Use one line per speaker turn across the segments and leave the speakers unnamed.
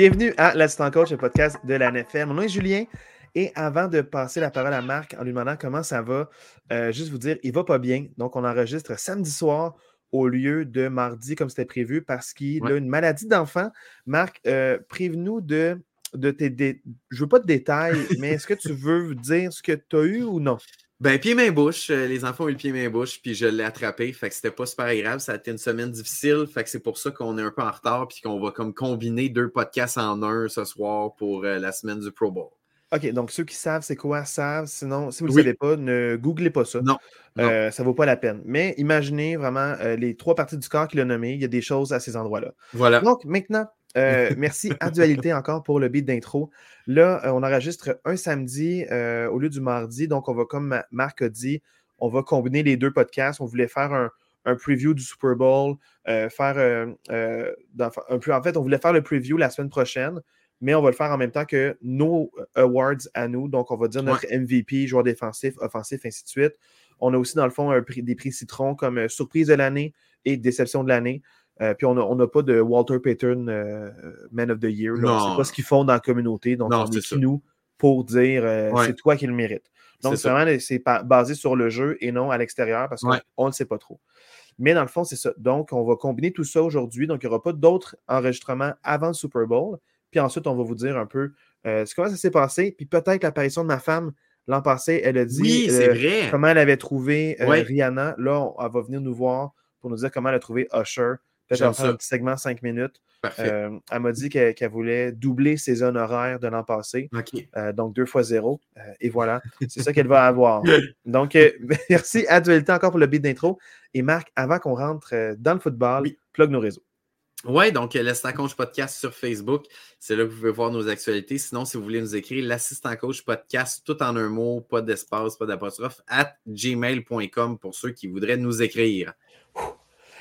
Bienvenue à l'Assistant Coach, le podcast de la NFL. Mon nom est Julien. Et avant de passer la parole à Marc en lui demandant comment ça va, euh, juste vous dire, il va pas bien. Donc, on enregistre samedi soir au lieu de mardi comme c'était prévu parce qu'il a une maladie d'enfant. Marc, euh, prévenez-nous de, de tes. Dé... Je veux pas de détails, mais est-ce que tu veux dire ce que tu as eu ou non?
Ben, pied-main-bouche. Euh, les enfants ont eu le pied-main-bouche, puis je l'ai attrapé. Fait que c'était pas super agréable. Ça a été une semaine difficile. Fait que c'est pour ça qu'on est un peu en retard, puis qu'on va comme combiner deux podcasts en un ce soir pour euh, la semaine du Pro Bowl.
OK, donc ceux qui savent c'est quoi savent. Sinon, si vous ne le savez pas, ne googlez pas ça.
Non.
Euh, ça ne vaut pas la peine. Mais imaginez vraiment les trois parties du corps qu'il a nommées. Il y a des choses à ces endroits-là.
Voilà.
Donc, maintenant, euh, merci à Dualité encore pour le beat d'intro. Là, euh, on enregistre un samedi euh, au lieu du mardi. Donc, on va, comme Marc a dit, on va combiner les deux podcasts. On voulait faire un, preview du Super Bowl, faire un peu. En fait, on voulait faire le preview la semaine prochaine, mais on va le faire en même temps que nos awards à nous. Donc, on va dire notre MVP, joueur défensif, offensif, ainsi de suite. On a aussi, dans le fond, des prix citron comme surprise de l'année et déception de l'année. Euh, puis on n'a pas de Walter Payton euh, Man of the Year. C'est pas ce qu'ils font dans la communauté. Donc, on est qui nous pour dire euh, c'est toi qui le mérite. Donc, vraiment, c'est basé sur le jeu et non à l'extérieur parce qu'on ne le sait pas trop. Mais dans le fond, c'est ça. Donc, on va combiner tout ça aujourd'hui. Donc, il n'y aura pas d'autres enregistrements avant le Super Bowl. Puis ensuite, on va vous dire un peu comment ça s'est passé. Puis peut-être l'apparition de ma femme l'an passé, elle a dit comment elle avait trouvé Rihanna. Là, elle va venir nous voir pour nous dire comment elle a trouvé Usher. Peut-être faire un petit segment 5 minutes. Euh, elle m'a dit qu'elle voulait doubler ses honoraires de l'an passé. Euh, donc 2 fois 0. Euh, et voilà, c'est ça qu'elle va avoir. Donc, merci à Dualité encore pour le beat d'intro. Et Marc, avant qu'on rentre dans le football, plug nos réseaux.
Oui, donc l'assistant coach podcast sur Facebook, c'est là que vous pouvez voir nos actualités. Sinon, si vous voulez nous écrire, l'assistant coach podcast, tout en un mot, pas d'espace, pas d'apostrophe, at gmail.com pour ceux qui voudraient nous écrire.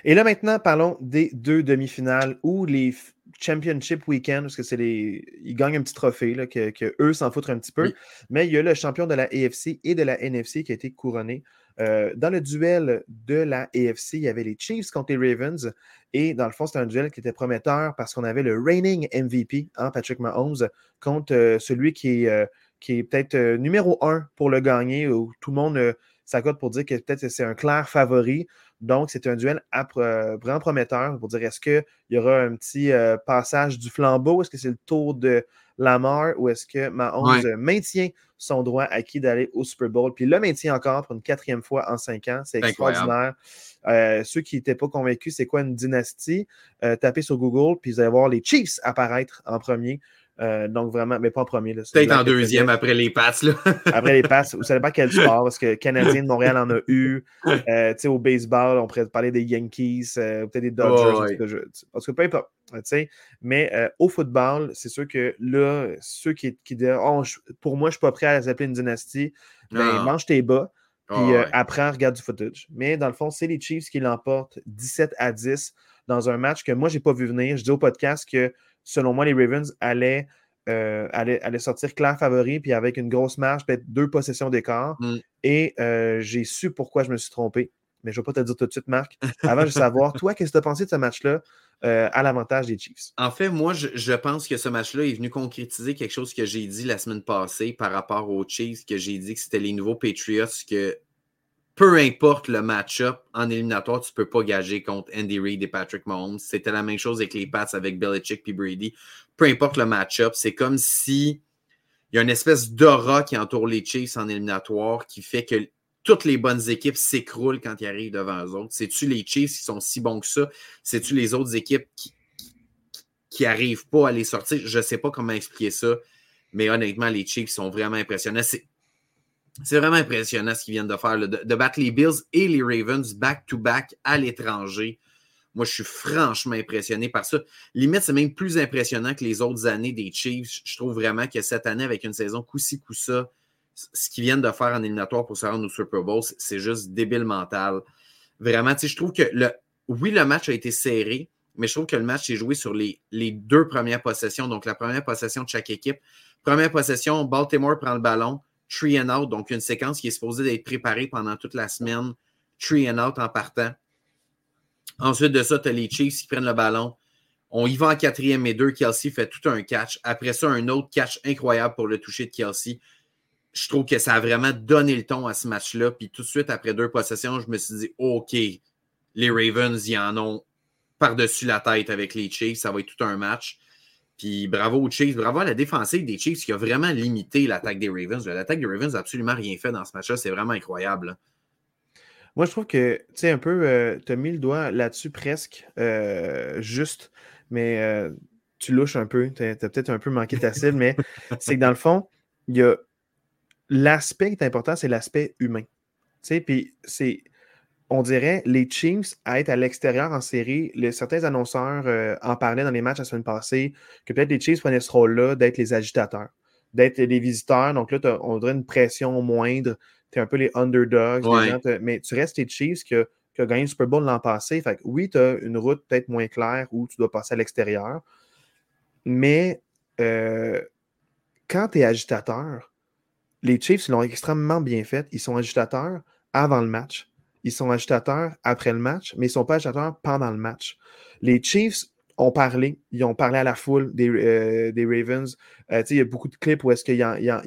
Et là, maintenant, parlons des deux demi-finales ou les Championship Weekend, parce que c'est les. Ils gagnent un petit trophée, là, que, eux s'en foutent un petit peu. Mais il y a le champion de la AFC et de la NFC qui a été couronné. Euh, dans le duel de la AFC, il y avait les Chiefs contre les Ravens. Et dans le fond, c'était un duel qui était prometteur parce qu'on avait le reigning MVP, hein, Patrick Mahomes, contre euh, celui qui est, euh, qui est peut-être numéro un pour le gagner, où tout le monde s'accorde pour dire que peut-être c'est un clair favori. Donc, c'est un duel euh, vraiment prometteur pour dire est-ce qu'il y aura un petit euh, passage du flambeau? Est-ce que c'est le tour de Lamar ou est-ce que Mahomes maintient son droit acquis d'aller au Super Bowl? Puis le maintient encore pour une quatrième fois en cinq ans. C'est extraordinaire. Euh, ceux qui n'étaient pas convaincus, c'est quoi une dynastie? tapez sur Google, puis vous allez voir les Chiefs apparaître en premier. Euh, donc vraiment, mais pas en premier.
Peut-être en deuxième après les passes.
après les passes. Vous ne savez pas quel sport, parce que Canadien de Montréal en a eu. Euh, au baseball, on pourrait parler des Yankees, euh, peut-être des Dodgers. Parce que peu importe. Mais au football, c'est sûr que là, ceux qui, qui disent oh, pour moi, je ne suis pas prêt à s'appeler une dynastie, ben, mange tes bas. Puis après, regarde du footage. Mais dans le fond, c'est les Chiefs qui l'emportent 17 à 10 dans un match que moi, je n'ai pas vu venir. Je dis au podcast que selon moi, les Ravens allaient, euh, sortir clair favori, puis avec une grosse marge, peut-être deux possessions d'écart. Mm. Et euh, j'ai su pourquoi je me suis trompé. Mais je ne vais pas te dire tout de suite, Marc. Avant de savoir, toi, qu'est-ce que tu as pensé de ce match-là euh, à l'avantage des Chiefs?
En fait, moi, je, pense que ce match-là est venu concrétiser quelque chose que j'ai dit la semaine passée par rapport aux Chiefs, que j'ai dit que c'était les nouveaux Patriots, que peu importe le match-up en éliminatoire, tu ne peux pas gager contre Andy Reid et Patrick Mahomes. C'était la même chose avec les Pats, avec Belichick et Brady. Peu importe le match-up, c'est comme si il y a une espèce d'aura qui entoure les Chiefs en éliminatoire qui fait que toutes les bonnes équipes s'écroulent quand ils arrivent devant eux autres. C'est-tu les Chiefs qui sont si bons que ça? C'est-tu les autres équipes qui n'arrivent pas à les sortir? Je ne sais pas comment expliquer ça, mais honnêtement, les Chiefs sont vraiment impressionnants. Vraiment impressionnant ce qu'ils viennent de faire, de, battre les Bills et les Ravens back-to-back à l'étranger. Moi, je suis franchement impressionné par ça. Limite, c'est même plus impressionnant que les autres années des Chiefs. Je trouve vraiment que cette année, avec une saison coup-ci, coup-ça, ce qu'ils viennent de faire en éliminatoire pour se rendre au Super Bowl, c'est juste débile mental. Vraiment, tu sais, je trouve que le, oui, le match a été serré, mais je trouve que le match s'est joué sur les deux premières possessions. Donc, la première possession de chaque équipe. Première possession, Baltimore prend le ballon, tree and out, donc une séquence qui est supposée d'être préparée pendant toute la semaine, tree and out en partant. Ensuite de ça, tu as les Chiefs qui prennent le ballon, On y va en quatrième et deux. Kelsey fait tout un catch. Après ça, un autre catch incroyable pour le toucher de Kelsey. Je trouve que ça a vraiment donné le ton à ce match-là. Puis tout de suite, après deux possessions, je me suis dit, OK, les Ravens, ils en ont par-dessus la tête avec les Chiefs. Ça va être tout un match. Puis bravo aux Chiefs, bravo à la défensive des Chiefs qui a vraiment limité l'attaque des Ravens. L'attaque des Ravens n'a absolument rien fait dans ce match-là. C'est vraiment incroyable.
Moi, je trouve que, tu sais, un peu, euh, tu as mis le doigt là-dessus presque, euh, juste, mais euh, tu louches un peu. Tu as, peut-être un peu manqué ta cible, mais c'est que dans le fond, il y a l'aspect qui est important, c'est l'aspect humain. Tu sais, puis c'est on dirait, les Chiefs à être à l'extérieur en série, les, certains annonceurs euh, en parlaient dans les matchs la semaine passée, que peut-être les Chiefs prenaient ce rôle-là d'être les agitateurs, d'être les visiteurs. Donc là, on dirait une pression moindre. Tu es un peu les underdogs. mais tu restes les Chiefs qui ont gagné le Super Bowl l'an passé. Fait oui, tu as une route peut-être moins claire où tu dois passer à l'extérieur. Mais euh, quand tu es agitateur, les Chiefs l'ont extrêmement bien fait. Ils sont agitateurs avant le match ils sont agitateurs après le match, mais ils ne sont pas agitateurs pendant le match. Les Chiefs ont parlé, ils ont parlé à la foule des, euh, des Ravens. Euh, il y a beaucoup de clips où est-ce qu'ils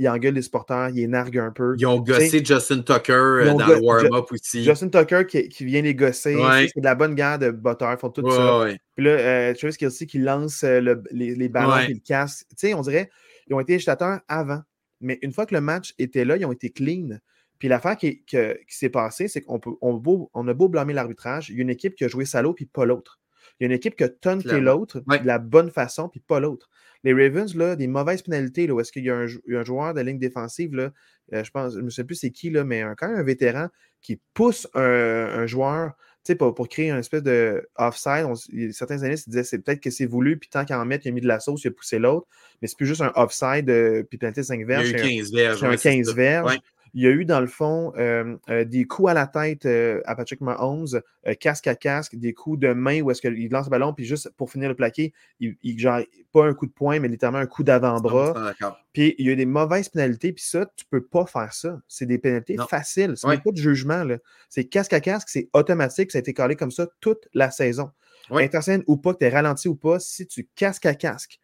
engueulent les sporteurs, ils narguent un peu.
Ils ont gossé Justin Tucker euh, dans le warm-up aussi.
Justin Tucker qui, qui vient les gosser. C'est de la bonne guerre de botteur, ils font tout ça. Puis là, Travis Kelsey qui lance les, les, ballons et le casque. on dirait ils ont été agitateurs avant. Mais une fois que le match était là, ils ont été clean. Puis l'affaire qui, s'est passée, c'est qu'on on, on a beau blâmer l'arbitrage, il y a une équipe qui a joué salaud, puis pas l'autre. Il y a une équipe qui a tonté l'autre de la bonne façon, puis pas l'autre. Les Ravens, là, des mauvaises pénalités, là, où est-ce qu'il y a un, joueur de ligne défensive, là, euh, je pense, je ne sais plus c'est qui, là, mais quand même un vétéran qui pousse un, joueur pour, pour créer un espèce de offside. certains années se disaient c'est peut-être que c'est voulu, puis tant qu'il en met, il a mis de la sauce, il a poussé l'autre, mais c'est plus juste un offside, euh, puis pénalité 5 verges.
Il y a eu 15 verges.
C'est un 15 verges. Il y a eu, dans le fond, euh, euh, des coups à la tête euh, à Patrick Mahomes, casque à casque, des coups de main où est-ce qu'il lance le ballon, puis juste pour finir le plaqué, il, genre, pas un coup de poing, mais littéralement un coup d'avant-bras. Puis il y a eu des mauvaises pénalités, puis ça, tu peux pas faire ça. C'est des pénalités faciles. Ce n'est pas de jugement. C'est casque à casque, c'est automatique, ça a été collé comme ça toute la saison. Ouais. ou pas, que tu es ralenti ou pas, si tu casque à casque,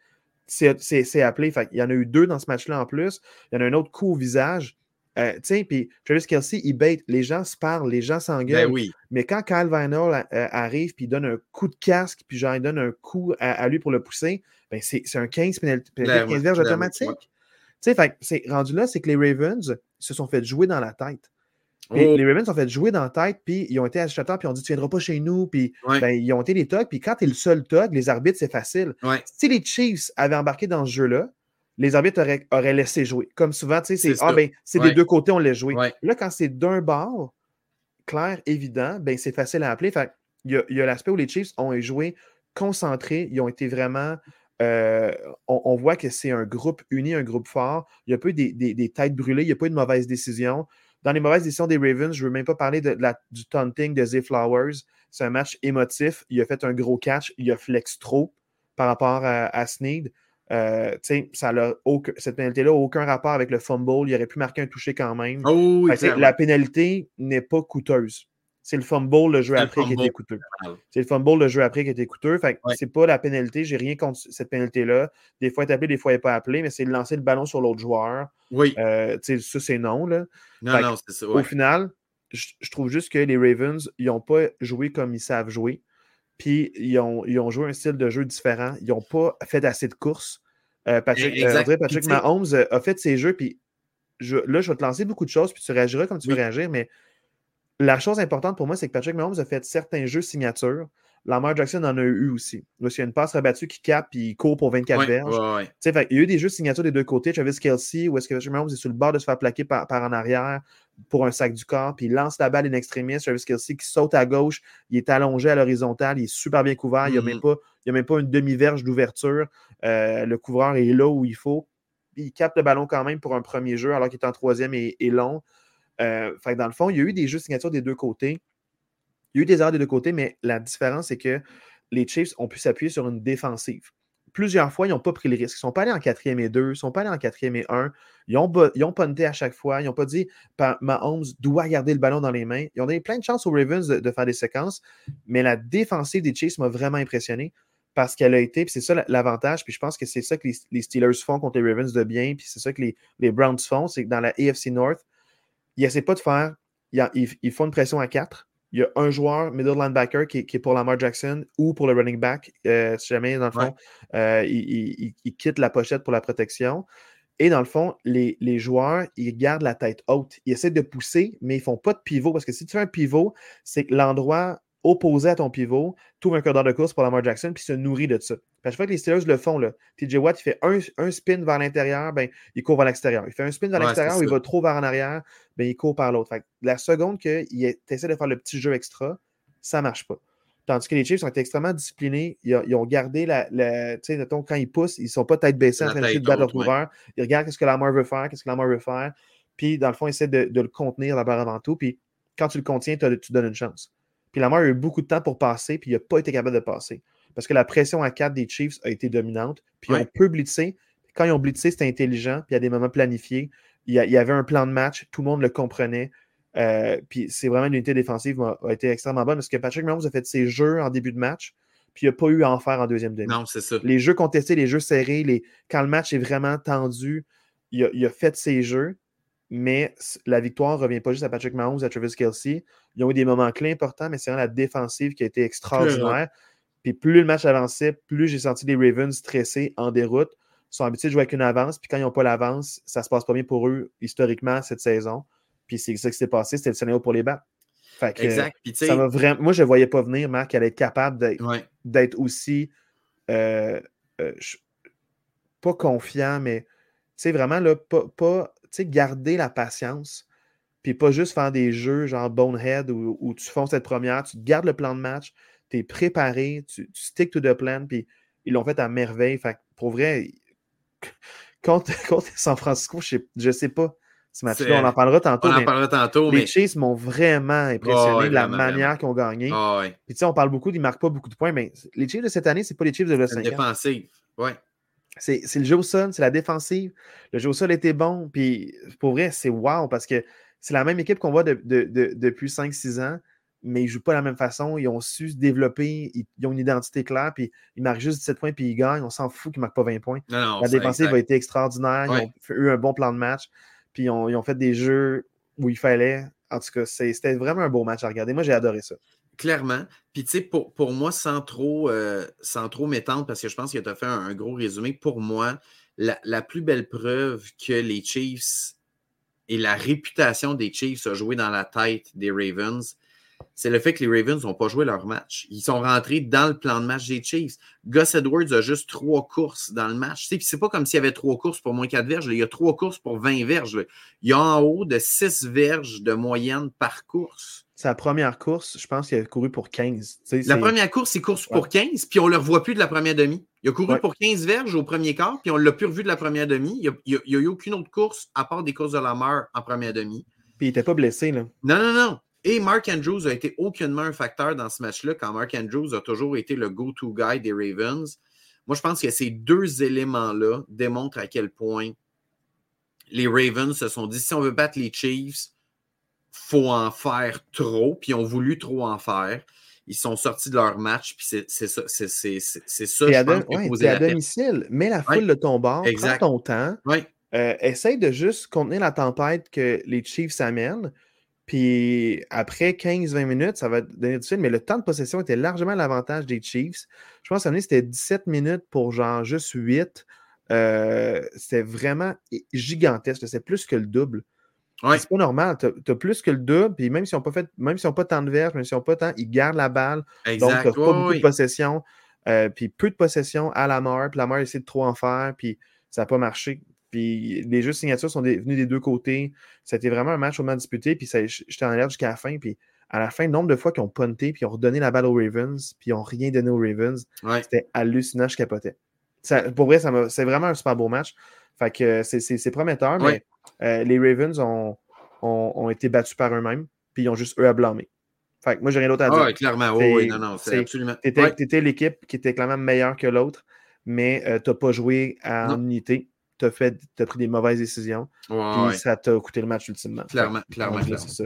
c'est appelé. il y en a eu deux dans ce match-là en plus. Il y en a un autre coup au visage. Euh, tu sais, puis Travis Kelsey, il bait, les gens se parlent, les gens s'engueulent.
Ben
Mais quand Kyle Vinyl euh, arrive, puis il donne un coup de casque, puis genre, il donne un coup à, lui pour le pousser, ben c'est un 15 pénalité, 15 verges automatique. Tu sais, c'est rendu là, c'est que les Ravens se sont fait jouer dans la tête. Oh. Les Ravens se sont fait jouer dans la tête, puis ils ont été agitateurs, puis ils ont dit Tu viendras pas chez nous, puis ben, ils ont été les thugs, puis quand tu es le seul thug, les arbitres, c'est facile. Si les Chiefs avaient embarqué dans ce jeu-là, les arbitres auraient, laissé jouer. Comme souvent, tu sais, c'est ah, ben, des deux côtés, on laisse jouer. Là, quand c'est d'un bord, clair, évident, ben, c'est facile à appeler. il y a, l'aspect où les Chiefs ont joué concentrés, ils ont été vraiment. Euh, on, voit que c'est un groupe uni, un groupe fort. Il y a pas eu des, têtes brûlées, il n'y a pas eu de mauvaises décisions. Dans les mauvaises décisions des Ravens, je ne veux même pas parler de, du taunting de Zay Flowers. C'est un match émotif. Il a fait un gros catch. Il a flex trop par rapport à, à Sneed. Euh, ça cette pénalité-là n'a aucun rapport avec le fumble. Il aurait pu marquer un toucher quand même.
Oh
la pénalité n'est pas coûteuse. C'est le fumble, le jeu après, qui était coûteux. C'est le fumble, le jeu après, qui était coûteux. Fait c'est pas la pénalité. J'ai rien contre cette pénalité-là. Des fois, elle est appelée, des fois, elle n'est pas appelée, mais c'est de lancer le ballon sur l'autre joueur.
Oui.
Euh, ça, c'est non. Là.
Non, non, c'est ça.
Au final, je, trouve juste que les Ravens, ils n'ont pas joué comme ils savent jouer. Puis ils ont, ils ont, joué un style de jeu différent. Ils n'ont pas fait assez de courses. Euh, Patrick, euh, Patrick Mahomes euh, a fait ses jeux, puis là, je vais te lancer beaucoup de choses, puis tu réagiras comme tu veux réagir, mais la chose importante pour moi, c'est que Patrick Mahomes a fait certains jeux signatures. Lamar Jackson en a eu aussi. Là, il y a une passe rabattue qui capte puis il court pour 24 verges. il y a eu des jeux signatures des deux côtés. Travis Kelsey, où est-ce que Patrick Mahomes est sur le bord de se faire plaquer par, en arrière pour un sac du corps, puis il lance la balle in extremis. Travis Kelsey qui saute à gauche, il est allongé à l'horizontale, il est super bien couvert, il n'y a, même mm-hmm. pas, a même pas une demi-verge d'ouverture. Euh, le couvreur est là où il faut. Il capte le ballon quand même pour un premier jeu, alors qu'il est en troisième et, long. Euh, fait dans le fond, il y a eu des jeux signatures des deux côtés. Il y a eu des erreurs des deux côtés, mais la différence, c'est que les Chiefs ont pu s'appuyer sur une défensive. Plusieurs fois, ils n'ont pas pris le risque. Ils ne sont pas allés en quatrième et deux, ils ne sont pas allés en quatrième et un. Ils ont, ils ont à chaque fois. Ils n'ont pas dit Mahomes doit garder le ballon dans les mains. Ils ont donné plein de chances aux Ravens de, faire des séquences, mais la défensive des Chiefs m'a vraiment impressionné parce qu'elle a été, puis c'est ça l'avantage, puis je pense que c'est ça que les, Steelers font contre les Ravens de bien, puis c'est ça que les, Browns font, c'est que dans la AFC North, ils essaient pas de faire, ils, font une pression à 4. Il y a un joueur, middle linebacker, qui, est pour Lamar Jackson ou pour le running back, euh, si jamais, dans le fond, euh, il, quitte la pochette pour la protection. Et dans le fond, les, les, joueurs, ils gardent la tête haute. Ils essaient de pousser, mais ils ne font pas de pivot parce que si tu fais un pivot, c'est que l'endroit opposé à ton pivot, trouve un corridor de course pour Lamar Jackson, puis se nourrit de ça. Chaque fois que les Steelers le font, là, TJ Watt, il fait un, spin vers l'intérieur, ben, il court vers l'extérieur. Il fait un spin vers l'extérieur, il va trop vers en arrière, ben, il court par l'autre. La seconde qu'il essaie de faire le petit jeu extra, ça ne marche pas. Tandis que les Chiefs ont été extrêmement disciplinés. Ils, ont gardé la. tu sais, quand ils poussent, ils ne sont pas tête baissée en train de battre leur trouveur. Ils regardent ce que Lamar veut faire, qu'est-ce que Lamar veut faire. Puis, dans le fond, ils essaient de, le contenir d'abord avant tout. Puis, quand tu le contiens, tu donnes une chance. Puis Lamar a eu beaucoup de temps pour passer, puis il n'a pas été capable de passer. Parce que la pression à 4 des Chiefs a été dominante. Puis on peut blitzer. Quand ils ont blitzé, c'était intelligent, puis il y a des moments planifiés. Il y, avait un plan de match, tout le monde le comprenait. Euh, puis c'est vraiment une unité défensive a, a, été extrêmement bonne parce que Patrick Mahomes a fait ses jeux en début de match, puis il n'a pas eu à en faire en deuxième demi.
Non, c'est ça.
Les jeux contestés, les jeux serrés, les... quand le match est vraiment tendu, il a, il a fait ses jeux, mais la victoire ne revient pas juste à Patrick Mahomes, à Travis Kelsey. Ils ont eu des moments clés importants, mais c'est vraiment la défensive qui a été extraordinaire. Puis plus le match avançait, plus j'ai senti les Ravens stressés en déroute. Ils sont habitués de jouer avec une avance, puis quand ils n'ont pas l'avance, ça se passe pas bien pour eux historiquement cette saison. Puis c'est ça qui s'est passé, c'était le scénario pour les battre. exact. ça vraiment... Moi, je ne voyais pas venir, Marc, qu'elle est capable d'être aussi euh, euh, pas confiant, mais vraiment là, pas, pas garder la patience, puis pas juste faire des jeux genre Bonehead où, où tu fonces cette première, tu gardes le plan de match, tu es préparé, tu, stick to the plan, puis ils l'ont fait à merveille. Fait pour vrai, contre, San Francisco, je sais, sais pas. Ce match-là, on en parlera tantôt.
On en parlera tantôt.
Les mais... m'ont vraiment impressionné de la manière qu'ils ont gagné. Puis tu sais, on parle beaucoup, ils ne marquent pas beaucoup de points, mais les Chiefs de cette année, c'est pas les Chiefs de Los Angeles.
Défensive, ouais.
C'est le jeu au sol, c'est la défensive. Le jeu au sol était bon. Puis pour vrai, c'est wow parce que c'est la même équipe qu'on voit depuis 5-6 ans, mais ils ne jouent pas de la même façon. Ils ont su se développer, ils, ont une identité claire, puis ils marquent juste 17 points, puis ils gagnent. On s'en fout qu'ils ne marquent pas 20 points. la défensive a été extraordinaire. Ils ont eu un bon plan de match, puis ils ont, fait des jeux où il fallait. En tout cas, c'était vraiment un beau match à regarder. Moi, j'ai adoré ça.
Clairement. Puis, tu sais, pour, pour, moi, sans trop, euh, trop m'étendre, parce que je pense que tu as fait un, gros résumé, pour moi, la, plus belle preuve que les Chiefs et la réputation des Chiefs a joué dans la tête des Ravens, c'est le fait que les Ravens n'ont pas joué leur match. Ils sont rentrés dans le plan de match des Chiefs. Gus Edwards a juste trois courses dans le match. C'est pas comme s'il y avait trois courses pour moins quatre verges. Il y a trois courses pour 20 verges. Il y a en haut de six verges de moyenne par course.
Sa première course, je pense qu'il a couru pour 15.
la première course, c'est course pour 15, puis on ne le revoit plus de la première demi. Il a couru pour 15 verges au premier quart, puis on ne l'a plus revu de la première demi. Il n'y a, eu aucune autre course à part des courses de la Lamar en première demi.
Puis il n'était pas blessé, là.
Non, non, non. Et Mark Andrews a été aucunement un facteur dans ce match-là, quand Mark Andrews a toujours été le go-to guy des Ravens. Moi, je pense que ces deux éléments-là démontrent à quel point les Ravens se sont dit si on veut battre les Chiefs, faut en faire trop, puis ils ont voulu trop en faire. Ils sont sortis de leur match, puis c'est ça, c'est ça,
je pense, à domicile, mets la foule de ton bord, prends ton temps, euh, essaye de juste contenir la tempête que les Chiefs amènent, puis après 15-20 minutes, ça va donner du mais le temps de possession était largement l'avantage des Chiefs. Je pense que c'était 17 minutes pour genre juste 8. Euh, c'était vraiment gigantesque, c'est plus que le double. C'est pas normal. Tu as, plus que le double, puis même s'ils n'ont pas fait, même s'ils pas tant de verges, même s'ils n'ont pas tant, ils gardent la balle. Donc, tu n'as pas beaucoup de possession. Euh, puis peu de possession à la mort. Puis la mort essaie de trop en faire, puis ça n'a pas marché. Puis les jeux de signature sont venus des deux côtés. C'était vraiment un match au moins disputé, puis j'étais en l'air jusqu'à la fin. Puis à la fin, le nombre de fois qu'ils ont punté, puis ils ont redonné la balle aux Ravens, puis ils n'ont rien donné aux Ravens, c'était hallucinant, je capotais. pour vrai, c'est vraiment un super beau match. Fait que c'est prometteur, mais euh, les Ravens ont, ont, été battus par eux-mêmes, puis ils ont juste eux à blâmer. Fait que moi, j'ai rien d'autre à dire.
Oui, clairement. oui, non, non, c'est absolument. Tu
étais, l'équipe qui était clairement meilleure que l'autre, mais euh, tu n'as pas joué en unité. Tu as, fait, as pris des mauvaises décisions. puis ça t'a coûté le match ultimement.
Clairement, clairement.
C'est ça.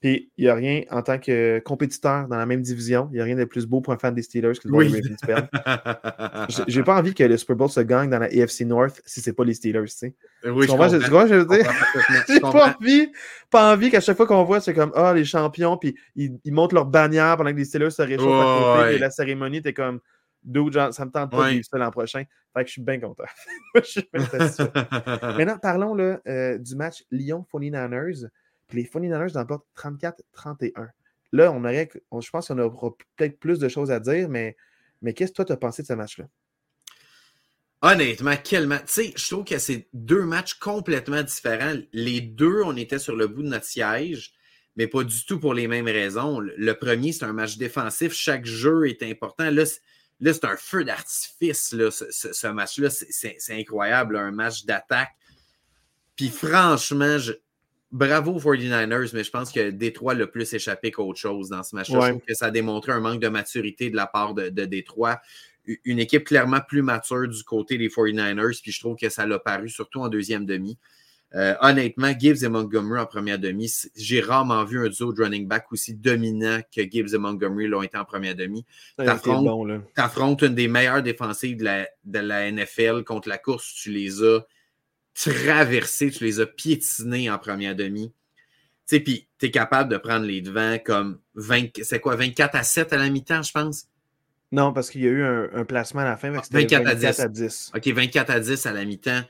Puis il n'y a rien en tant que compétiteur dans la même division, il n'y a rien de plus beau pour un fan des Steelers que de voir les Ravens perdre. J'ai pas envie que le Super Bowl se gagne dans la AFC North si c'est pas les Steelers, tu sais.
Oui,
je, je, je veux dire? J'ai pas envie, pas envie qu'à chaque fois qu'on voit, c'est comme Ah, les champions, puis ils, montent leur bannière pendant que les Steelers se réchauffent à côté, et la cérémonie, t'es comme Dude, genre, ça me tente pas de vivre ça l'an prochain. Fait que je suis bien content. je suis bien Maintenant, parlons là, euh, du match Lyon-49ers. Les 49ers l'emportent 34-31. Là, on aurait, je pense qu'on aura peut-être plus de choses à dire, mais, mais qu'est-ce que toi, tu as pensé de ce match-là?
Honnêtement, quel match. Tu sais, je trouve que c'est deux matchs complètement différents. Les deux, on était sur le bout de notre siège, mais pas du tout pour les mêmes raisons. Le premier, c'est un match défensif. Chaque jeu est important. Là, Là, c'est un feu d'artifice, ce, ce, match-là. C'est incroyable, un match d'attaque. Puis franchement, bravo 49ers, mais je pense que Détroit l'a plus échappé qu'autre chose dans ce match-là. Je trouve que ça a démontré un manque de maturité de la part de, de Détroit. Une équipe clairement plus mature du côté des 49ers, puis je trouve que ça l'a paru surtout en deuxième demi. Euh, honnêtement, Gibbs et Montgomery en première demi, j'ai rarement vu un duo de running back aussi dominant que Gibbs et Montgomery l'ont été en première demi. Tu affrontes, une des meilleures défensives de la, de la, NFL contre la course. Tu les as traversés, tu les as piétinés en première demi. Tu sais, puis tu es capable de prendre les devants comme 20, c'est quoi, 24 à 7 à la mi-temps, je pense?
Non, parce qu'il y a eu un, placement à la fin.
24, à 10. à 10. OK, 24 à 10 à la mi-temps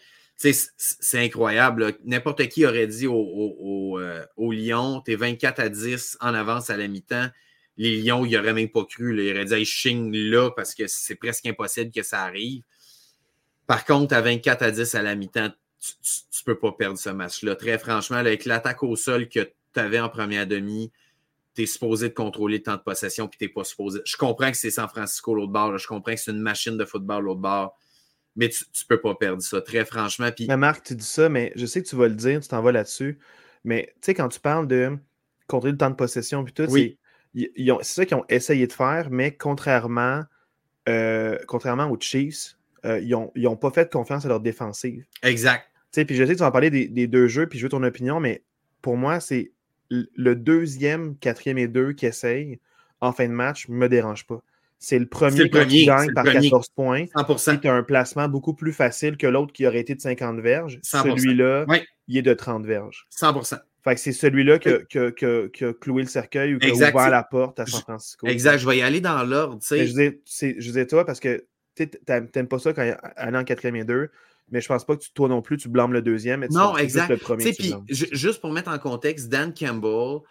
c'est incroyable. N'importe qui aurait dit au, au, euh, Lyon, t'es 24 à 10 en avance à la mi-temps. Les Lions, ils n'auraient même pas cru. Ils auraient dit, ching là, parce que c'est presque impossible que ça arrive. Par contre, à 24 à 10 à la mi-temps, tu ne peux pas perdre ce match-là. Très franchement, avec l'attaque au sol que tu avais en première demi, tu es supposé de contrôler le temps de possession, puis tu n'es pas supposé. Je comprends que c'est San Francisco l'autre bord, je comprends que c'est une machine de football l'autre bord mais tu ne peux pas perdre ça, très franchement. Puis...
Mais Marc, tu dis ça, mais je sais que tu vas le dire, tu t'en vas là-dessus. Mais tu sais, quand tu parles de contrôler le temps de possession, puis tout, c'est ça qu'ils ont essayé de faire, mais contrairement, euh, contrairement aux Chiefs, euh, ils n'ont pas fait confiance à leur défensive.
Exact.
Puis je sais que tu vas parler des, des, deux jeux, puis je veux ton opinion, mais pour moi, c'est le deuxième, quatrième et deux qui essayent en fin de match ne me dérange pas. C'est le premier, qui gagne par 14 points. 100%. C'est un placement beaucoup plus facile que l'autre qui aurait été de 50 verges. Celui-là, il est de 30 verges.
100%.
Fait que c'est celui-là qui a cloué le cercueil ou qui a ouvert la porte à San Francisco.
Exact, je vais y aller dans l'ordre.
Je disais, toi, parce que tu n'aimes pas ça quand il aller en quatrième et deux, mais je pense pas que toi non plus, tu blâmes le deuxième.
non, exact. Le premier puis, juste pour mettre en contexte, Dan Campbell,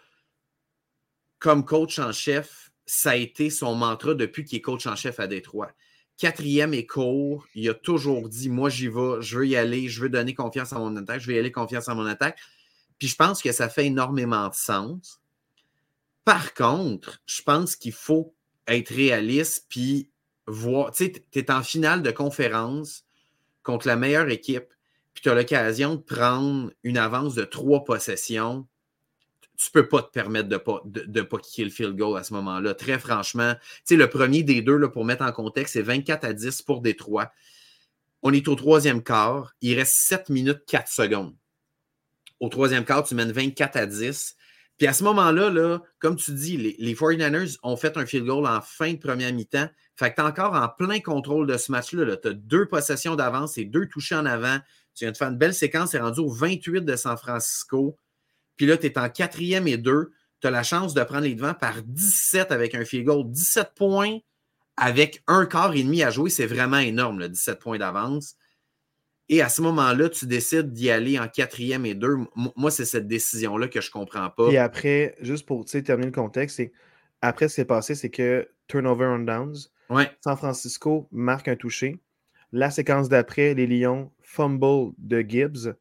comme coach en chef, ça a été son mantra depuis qu'il est coach en chef à Détroit. Quatrième et court, il a toujours dit Moi, j'y vais, je veux y aller, je veux donner confiance à mon attaque, je vais y aller confiance à mon attaque. Puis je pense que ça fait énormément de sens. Par contre, je pense qu'il faut être réaliste puis voir. Tu sais, tu es en finale de conférence contre la meilleure équipe, puis tu as l'occasion de prendre une avance de trois possessions tu peux pas te permettre de pas, de, pas kicker le field goal à ce moment-là. Très franchement, tu le premier des deux, là, pour mettre en contexte, c'est 24 à 10 pour Détroit. On est au troisième quart. Il reste 7 minutes 4 secondes. Au troisième quart, tu mènes 24 à 10. Puis à ce moment-là, là, comme tu dis, les, les 49ers ont fait un field goal en fin de première mi-temps. Fait que tu es encore en plein contrôle de ce match-là. tu as deux possessions d'avance et deux touchés en avant. Tu viens de faire une belle séquence. C'est rendu au 28 de San Francisco. Puis là, tu es en quatrième et deux. Tu as la chance de prendre les devants par 17 avec un field goal. 17 points avec un quart et demi à jouer, c'est vraiment énorme, le 17 points d'avance. Et à ce moment-là, tu décides d'y aller en quatrième et deux. Moi, c'est cette décision-là que je ne comprends pas.
Et après, juste pour terminer le contexte, c'est après ce qui s'est passé, c'est que turnover on downs. San Francisco marque un toucher. La séquence d'après, les Lions fumble de Gibbs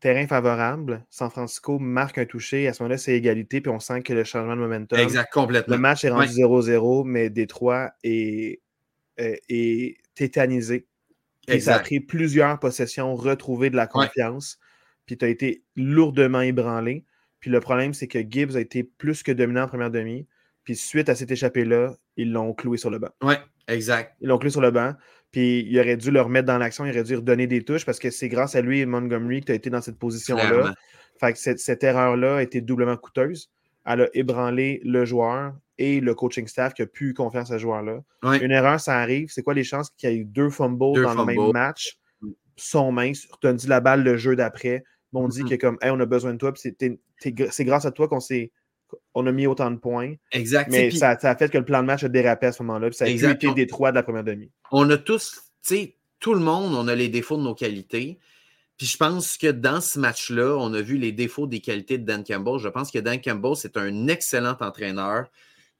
terrain favorable, San Francisco marque un toucher. À ce moment-là, c'est égalité, puis on sent que le changement de momentum.
Exact, complètement.
Le match est rendu 0-0, mais Détroit est, euh, est, tétanisé. Et ça a pris plusieurs possessions, retrouver de la confiance. Puis tu as été lourdement ébranlé. Puis le problème, c'est que Gibbs a été plus que dominant en première demi. Puis suite à cet échappé-là, ils l'ont cloué sur le banc.
Oui, exact.
Ils l'ont cloué sur le banc. Puis il aurait dû le remettre dans l'action, il aurait dû redonner des touches parce que c'est grâce à lui et Montgomery que tu as été dans cette position-là. Fait que cette, cette erreur-là a été doublement coûteuse. Elle a ébranlé le joueur et le coaching staff qui a pu confiance à ce joueur-là. Une erreur, ça arrive. C'est quoi les chances qu'il y ait eu deux fumbles dans le même match? Sont minces. Tu as dit la balle le jeu d'après. On dit que comme on a besoin de toi, c'est grâce à toi qu'on s'est on a mis autant de points.
Exact.
Mais ça, a fait que le plan de match a dérapé à ce moment-là. ça a été des trois de la première demi.
On a tous, tu sais, tout le monde, on a les défauts de nos qualités. Puis je pense que dans ce match-là, on a vu les défauts des qualités de Dan Campbell. Je pense que Dan Campbell, c'est un excellent entraîneur.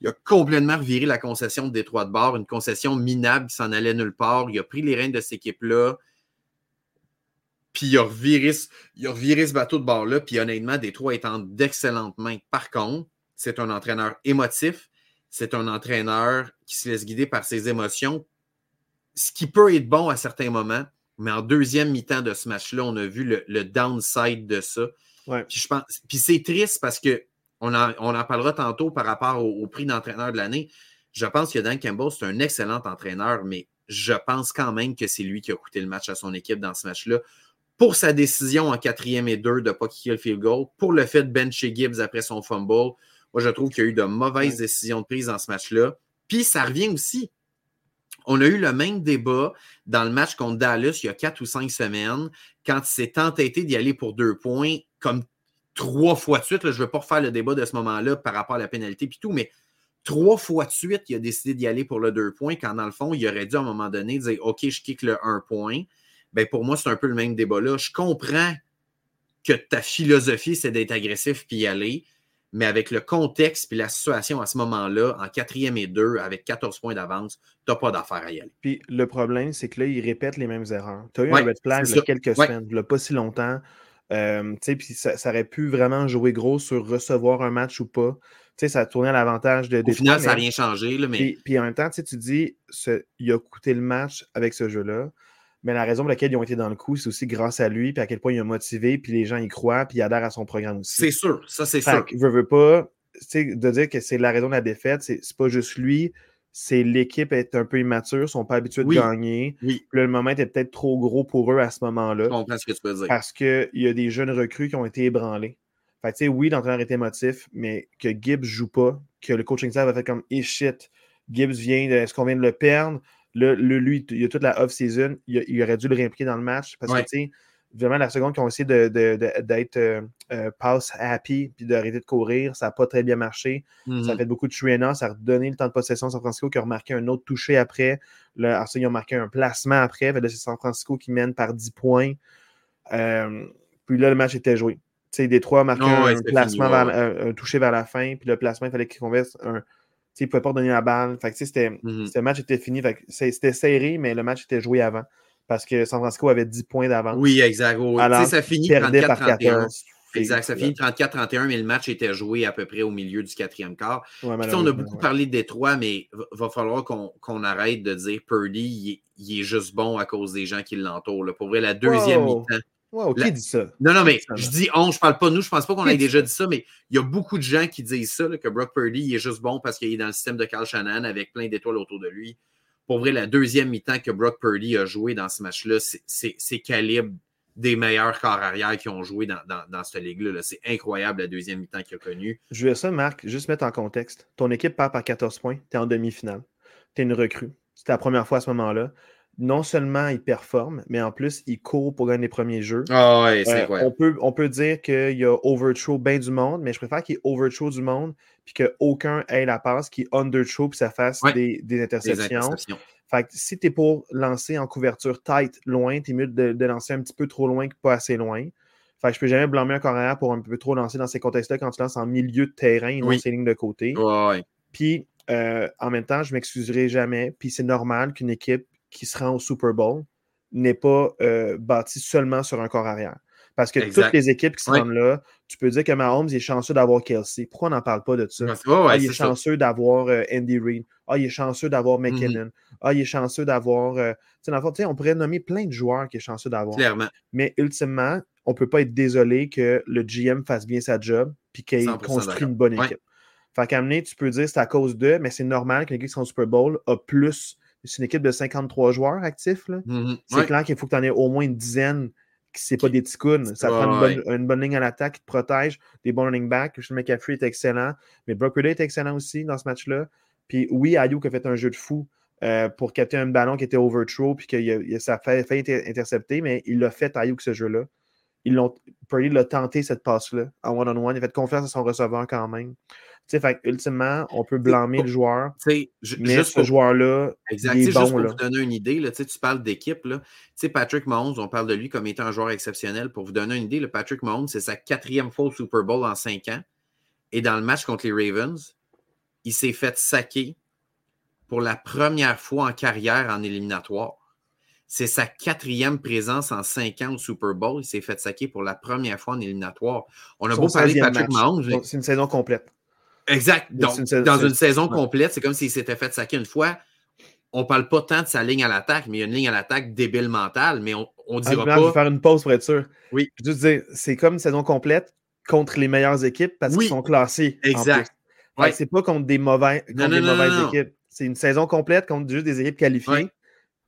Il a complètement reviré la concession de Détroit de bord, une concession minable qui s'en allait nulle part. Il a pris les rênes de cette équipe-là. Puis il a, reviré, il a reviré ce bateau de bord-là. Puis honnêtement, Détroit est en d'excellentes mains. Par contre, c'est un entraîneur émotif. C'est un entraîneur qui se laisse guider par ses émotions. Ce qui peut être bon à certains moments, mais en deuxième mi-temps de ce match-là, on a vu le, downside de ça. Puis, je pense, puis c'est triste parce que on en, on en, parlera tantôt par rapport au, prix d'entraîneur de l'année. Je pense que Dan Campbell, c'est un excellent entraîneur, mais je pense quand même que c'est lui qui a coûté le match à son équipe dans ce match-là. Pour sa décision en quatrième et deux de ne pas kicker le field goal, pour le fait de bencher Gibbs après son fumble, moi je trouve qu'il y a eu de mauvaises décisions de prise dans ce match-là. Puis ça revient aussi on a eu le même débat dans le match contre Dallas il y a quatre ou cinq semaines, quand il s'est entêté d'y aller pour deux points, comme trois fois de suite. je ne veux pas refaire le débat de ce moment-là par rapport à la pénalité et tout, mais trois fois de suite, il a décidé d'y aller pour le deux points, quand dans le fond, il aurait dû à un moment donné dire OK, je kick le un point. Ben, pour moi, c'est un peu le même débat-là. Je comprends que ta philosophie, c'est d'être agressif puis y aller mais avec le contexte et la situation à ce moment-là, en quatrième et deux, avec 14 points d'avance, tu n'as pas d'affaire à y aller.
Puis le problème, c'est que là, ils répètent les mêmes erreurs. Tu as eu un red flag il y a quelques semaines, il n'y a pas si longtemps. Euh, puis ça, aurait pu vraiment jouer gros sur recevoir un match ou pas. sais, ça a tourné à l'avantage de.
Au final, ça n'a rien changé. mais...
Puis, puis, en même temps, tu dis, il a coûté le match avec ce jeu-là. Mais la raison pour laquelle ils ont été dans le coup, c'est aussi grâce à lui, puis à quel point il a motivé, puis les gens y croient, puis ils adhèrent à son programme aussi.
C'est sûr, ça c'est sûr.
Je veux pas, de dire que c'est la raison de la défaite, c'est pas juste lui, c'est l'équipe est un peu immature, ils sont pas habitués de gagner.
Oui.
Le moment était peut-être trop gros pour eux à ce moment-là. Je
comprends ce que tu veux dire.
Parce qu'il y a des jeunes recrues qui ont été ébranlés. Fait tu sais, oui, l'entraîneur est émotif, mais que Gibbs joue pas, que le coaching staff a fait comme, eh shit, Gibbs vient, est-ce qu'on vient de le perdre? Le, lui, il y a toute la off-season, il, aurait dû le réimpliquer dans le match parce que, tu sais, vraiment, la seconde qu'ils ont essayé d'être euh, euh, pass happy puis d'arrêter de courir, ça n'a pas très bien marché. Ça a mm-hmm. fait beaucoup de traîneurs, ça a redonné le temps de possession à San Francisco qui a remarqué un autre touché après. Là, ensuite, ils ont marqué un placement après. c'est San Francisco qui mène par 10 points. Euh, puis là, le match était joué. Tu sais, Détroit a marqué oh, un, placement, un, touché vers la fin, puis le placement, il fallait qu'il converse un, il ne pouvait pas donner la balle. Fait c'était. Ce match était fini. C'était serré, mais le match était joué avant. Parce que San Francisco avait 10 points d'avance.
Oui, exact. ça finit 34-31. Exact, ça finit 34-31, mais le match était joué à peu près au milieu du quatrième quart. on a beaucoup parlé de Détroit, mais il va falloir qu'on arrête de dire Purdy, il est, juste bon à cause des gens qui l'entourent. Pour vrai, la deuxième mi-temps,
Wow, qui dit ça?
Non, non, mais je dis on, je parle pas de nous, je pense pas qu'on ait déjà dit ça, mais il y a beaucoup de gens qui disent ça, que Brock Purdy il est juste bon parce qu'il est dans le système de Carl Shannon avec plein d'étoiles autour de lui. Pour vrai, la deuxième mi-temps que Brock Purdy a joué dans ce match-là, c'est calibre des meilleurs corps arrière qui ont joué dans, dans, cette ligue-là. c'est incroyable la deuxième mi-temps qu'il a connue.
Je veux ça, Marc, juste mettre en contexte. Ton équipe part par 14 points, tu es en demi-finale. Tu es une recrue. C'était la première fois à ce moment-là non seulement il performe, mais en plus, il court pour gagner les premiers jeux.
Ah ouais, c'est
euh, on, peut, on peut dire qu'il y a overthrow bien du monde, mais je préfère qu'il y ait overthrow du monde puis qu'aucun ait la passe, qu'il underthrow puis ça fasse des, interceptions. Fait que si tu es pour lancer en couverture tight, loin, tu es mieux de, lancer un petit peu trop loin que pas assez loin. Fait que je peux jamais blâmer un carrière pour un peu trop lancer dans ces contextes-là quand tu lances en milieu de terrain et non ces lignes de côté. Puis euh, en même temps, je m'excuserai jamais. Puis c'est normal qu'une équipe qui se rend au Super Bowl n'est pas euh, bâti seulement sur un corps arrière. Parce que toutes les équipes qui se rendent là, tu peux dire que Mahomes est chanceux d'avoir Kelsey. Pourquoi on n'en parle pas de ça? ah, il est, chanceux d'avoir euh, Andy Reid. Ah, il est chanceux d'avoir mm-hmm. McKinnon. Ah, il est chanceux d'avoir. Euh, on pourrait nommer plein de joueurs qui est chanceux d'avoir.
Clairement.
Mais ultimement, on ne peut pas être désolé que le GM fasse bien sa job puis qu'il construit une bonne équipe. Fait qu'amener, tu peux dire c'est à cause d'eux, mais c'est normal qu'une équipe qui sera au Super Bowl a plus c'est une équipe de 53 joueurs actifs.
Mhm.
C'est
Ouais.
clair qu'il faut que tu en aies au moins une dizaine qui c'est pas des ticounes. Ça prend une bonne, une bonne ligne à l'attaque qui te protège, des bons running backs. Christian McCaffrey est excellent, mais Brock Purdy est excellent aussi dans ce match-là. Puis oui, Ayuk a fait un jeu de fou euh, pour capter un ballon qui était overthrow, puis que ça a fait, failli être intercepté, mais il l'a fait Ayuk ce jeu-là. Ils l'ont, Purdy l'a tenté cette passe-là en one-on-one. Il a fait confiance à son receveur quand même. Tu sais, fait ultimement, on peut blâmer le joueur, mais
juste
ce joueur-là,
Exact.
il est
Tu sais, juste
bon,
pour
là.
vous donner une idée, là, tu parles d'équipe. là. Tu sais, Patrick Mahomes, on parle de lui comme étant un joueur exceptionnel. Pour vous donner une idée, le Patrick Mahomes, c'est sa quatrième fois au Super Bowl en cinq ans. Et dans le match contre les Ravens, il s'est fait saquer pour la première fois en carrière en éliminatoire. C'est sa quatrième présence en cinq ans au Super Bowl. Il s'est fait saquer pour la première fois en éliminatoire. On a
son
beau parler de
16e
Patrick
match.
Mahomes.
c'est une saison complète.
Exact. Donc,
une
dans une saison complète, c'est comme s'il s'était fait saquer une fois. On parle pas tant de sa ligne à l'attaque, mais il y a une ligne à l'attaque débile mentale, mais on, on
Ah,
dira
Blanc, Je vais
pas.
faire une pause pour être sûr.
Oui.
Je veux dire, c'est comme une saison complète contre les meilleures équipes parce
Oui.
qu'ils sont classés.
Exact. Ouais.
C'est pas contre des, mauvais, contre
Non,
des
non,
mauvaises équipes. C'est une saison complète contre juste des équipes qualifiées.
Ouais.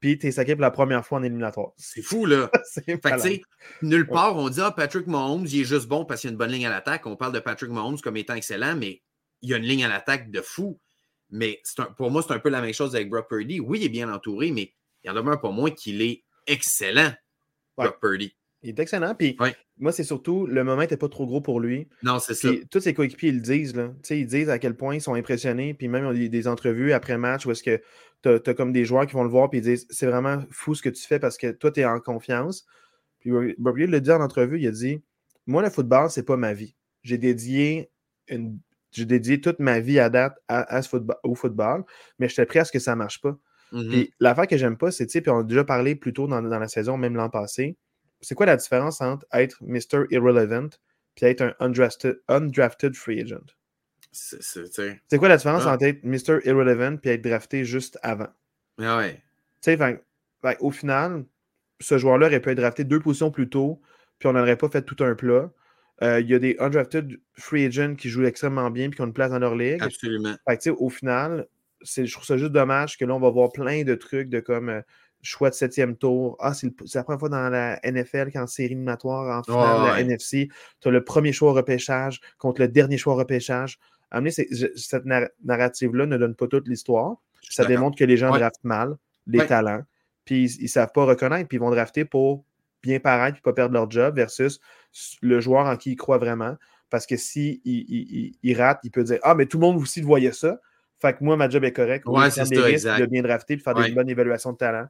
Puis t'es saqué pour la première fois en éliminatoire.
C'est fou, là.
c'est
Fait que,
malade.
tu sais, nulle part, on dit, ah, Patrick Mahomes, il est juste bon parce qu'il y a une bonne ligne à l'attaque. On parle de Patrick Mahomes comme étant excellent, mais il y a une ligne à l'attaque de fou. Mais un- pour moi, c'est un peu la même chose avec Brock Purdy. Oui, il est bien entouré, mais il en demeure pas moins qu'il est excellent,
Ouais.
Brock Purdy.
Il est excellent. Puis
Ouais.
moi, c'est surtout, le moment n'était pas trop gros pour lui.
Non, c'est ça.
Tous ses coéquipiers, ils le disent. Là. Tu sais, Ils disent à quel point ils sont impressionnés. Puis même, y a des entrevues après match où est-ce que tu as, comme des joueurs qui vont le voir puis ils disent c'est vraiment fou ce que tu fais parce que toi, tu es en confiance. Puis Bob Lee le dit en entrevue, il a dit Moi, le football, c'est pas ma vie. J'ai dédié une. J'ai dédié toute ma vie à date à, à ce football, au football, mais j'étais prêt à ce que ça marche pas. Puis l'affaire que j'aime pas, c'est, tu sais, puis on a déjà parlé plus tôt dans, dans la saison, même l'an passé, c'est quoi la différence entre être Mr. Irrelevant puis être un undrafted, undrafted free agent?
C'est- tu sais.
Quoi la différence
Ah.
entre être Mr. Irrelevant puis être drafté juste avant? Tu
Ah ouais.
sais, fait- fait, au final, ce joueur-là aurait pu être drafté deux positions plus tôt, puis on n'aurait pas fait tout un plat. Euh, Il y a des undrafted free agents qui jouent extrêmement bien puis qui ont une place dans leur ligue.
Absolument.
Fait que, tu sais, au final, je trouve ça juste dommage que là, on va voir plein de trucs de comme euh, choix de septième tour. Ah, c'est la première fois dans la NFL qu'en série éliminatoire, en finale de la
Ouais.
NFC, tu as le premier choix au repêchage contre le dernier choix au repêchage. Amener, cette nar- narrative-là ne donne pas toute l'histoire. Ça démontre que les gens
Ouais.
draftent mal, les
Ouais.
talents, puis ils ne savent pas reconnaître, puis ils vont drafter pour bien paraître et pas perdre leur job versus le joueur en qui ils croient vraiment. Parce que s'il il, il- il- il rate, il peut dire Ah, mais tout le monde aussi le voyait ça. Fait que moi, ma job est correct.
Ouais,
Oui,
c'est ça,
risques,
exact.
de bien drafter et faire
Ouais.
des bonnes évaluations de talent.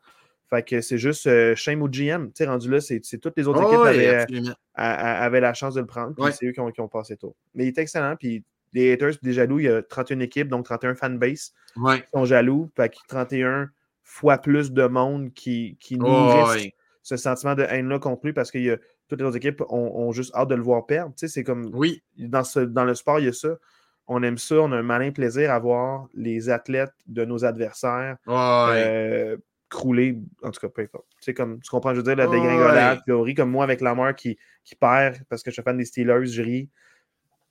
Fait que c'est juste euh, shame au GM. Tu sais, rendu là, c'est toutes les autres
Oh,
équipes
ouais,
avaient,
absolument.
a- a- avaient la chance de le prendre.
Ouais.
c'est eux qui ont, qui ont passé tôt. Mais il est excellent. Puis les haters, des jaloux, il y a 31 équipes, donc 31 fanbase
Ouais.
qui sont jaloux. Fait que 31 fois plus de monde qui, qui
Oh,
nourrissent ce sentiment de haine-là contre lui parce que il y a- toutes les autres équipes ont, ont juste hâte de le voir perdre. Tu sais, c'est comme
Oui.
dans, ce, dans le sport, il y a ça. On aime ça, on a un malin plaisir à voir les athlètes de nos adversaires
Oh,
euh, crouler, en tout cas, peu importe. Tu sais, comme, tu comprends, je veux dire, la dégringolade, on rit comme moi avec Lamar qui, qui perd parce que je suis fan des Steelers, je ris.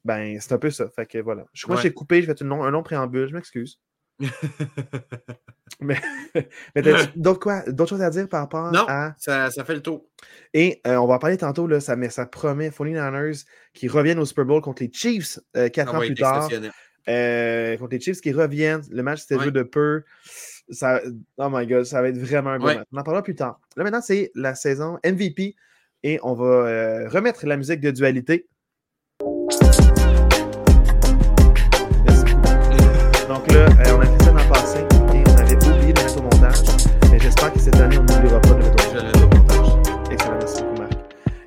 Ben, c'est un peu ça. Fait que voilà. Je crois que j'ai coupé, j'ai fait une long- un long préambule, je m'excuse. Mais, mais t'as d'autres quoi- d'autres choses à dire par rapport
non,
à.
ça, ça fait le tour.
Et euh, on va en parler tantôt, là, ça, mais ça promet 49ers qui reviennent au Super Bowl contre les Chiefs euh, quatre
Ça
ans plus tard. Euh, contre les Chiefs qui reviennent. Le match, c'était
Ouais.
jeu de peu. Ça, oh my god, ça va être vraiment un bon
Ouais.
match. On en parlera plus tard. Là, maintenant, c'est la saison MVP et on va remettre la musique de dualité.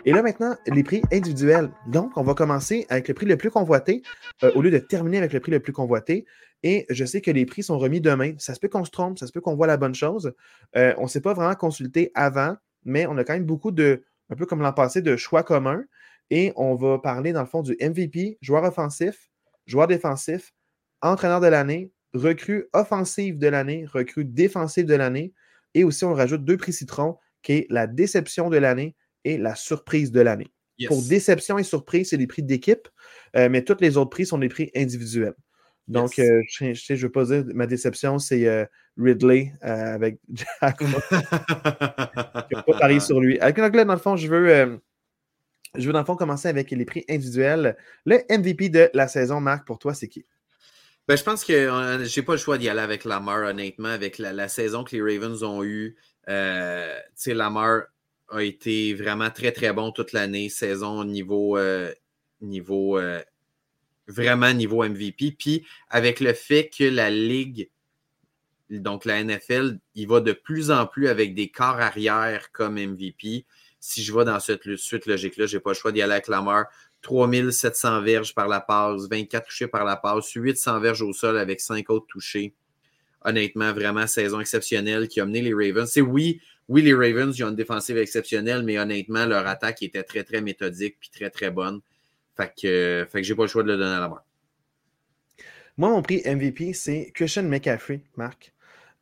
Et là, maintenant, les prix individuels. Donc, on va commencer avec le prix le plus convoité euh, au lieu de terminer avec le prix le plus convoité. Et je sais que les prix sont remis demain. Ça se peut qu'on se trompe, ça se peut qu'on voit la bonne chose. Euh, on ne s'est pas vraiment consulté avant, mais on a quand même beaucoup de, un peu comme l'an passé, de choix communs. Et on va parler, dans le fond, du MVP, joueur offensif, joueur défensif, entraîneur de l'année, recrue offensive de l'année, recrue défensive de l'année. Et aussi, on rajoute deux prix citron, qui est la déception de l'année et la surprise de l'année.
Yes.
Pour déception et surprise, c'est des prix d'équipe, euh, mais tous les autres prix sont des prix individuels. Donc, je ne veux pas dire, ma déception, c'est Ridley avec Jack. je ne pas parier sur lui. Avec là, dans le fond, je veux, je veux dans le fond commencer avec les prix individuels. Le MVP de la saison, Marc, pour toi, c'est qui?
Ben, je pense que euh, j'ai pas le choix d'y aller avec Lamar, honnêtement, avec la, saison que les Ravens ont eue. Euh, Lamar a été vraiment très, très bon toute l'année. Saison niveau, euh, niveau euh, vraiment niveau MVP. Puis avec le fait que la Ligue, donc la NFL, il va de plus en plus avec des corps arrière comme MVP. Si je vais dans cette suite logique-là, je n'ai pas le choix d'y aller avec Lamar. 3700 verges par la passe, 24 touchés par la passe, 800 verges au sol avec 5 autres touchés. Honnêtement, vraiment, saison exceptionnelle qui a mené les Ravens. C'est oui, oui, les Ravens, ils ont une défensive exceptionnelle, mais honnêtement, leur attaque était très, très méthodique puis très, très bonne. Fait que, fait que j'ai pas le choix de le donner à la main.
Moi, mon prix MVP, c'est Christian McCaffrey, Marc.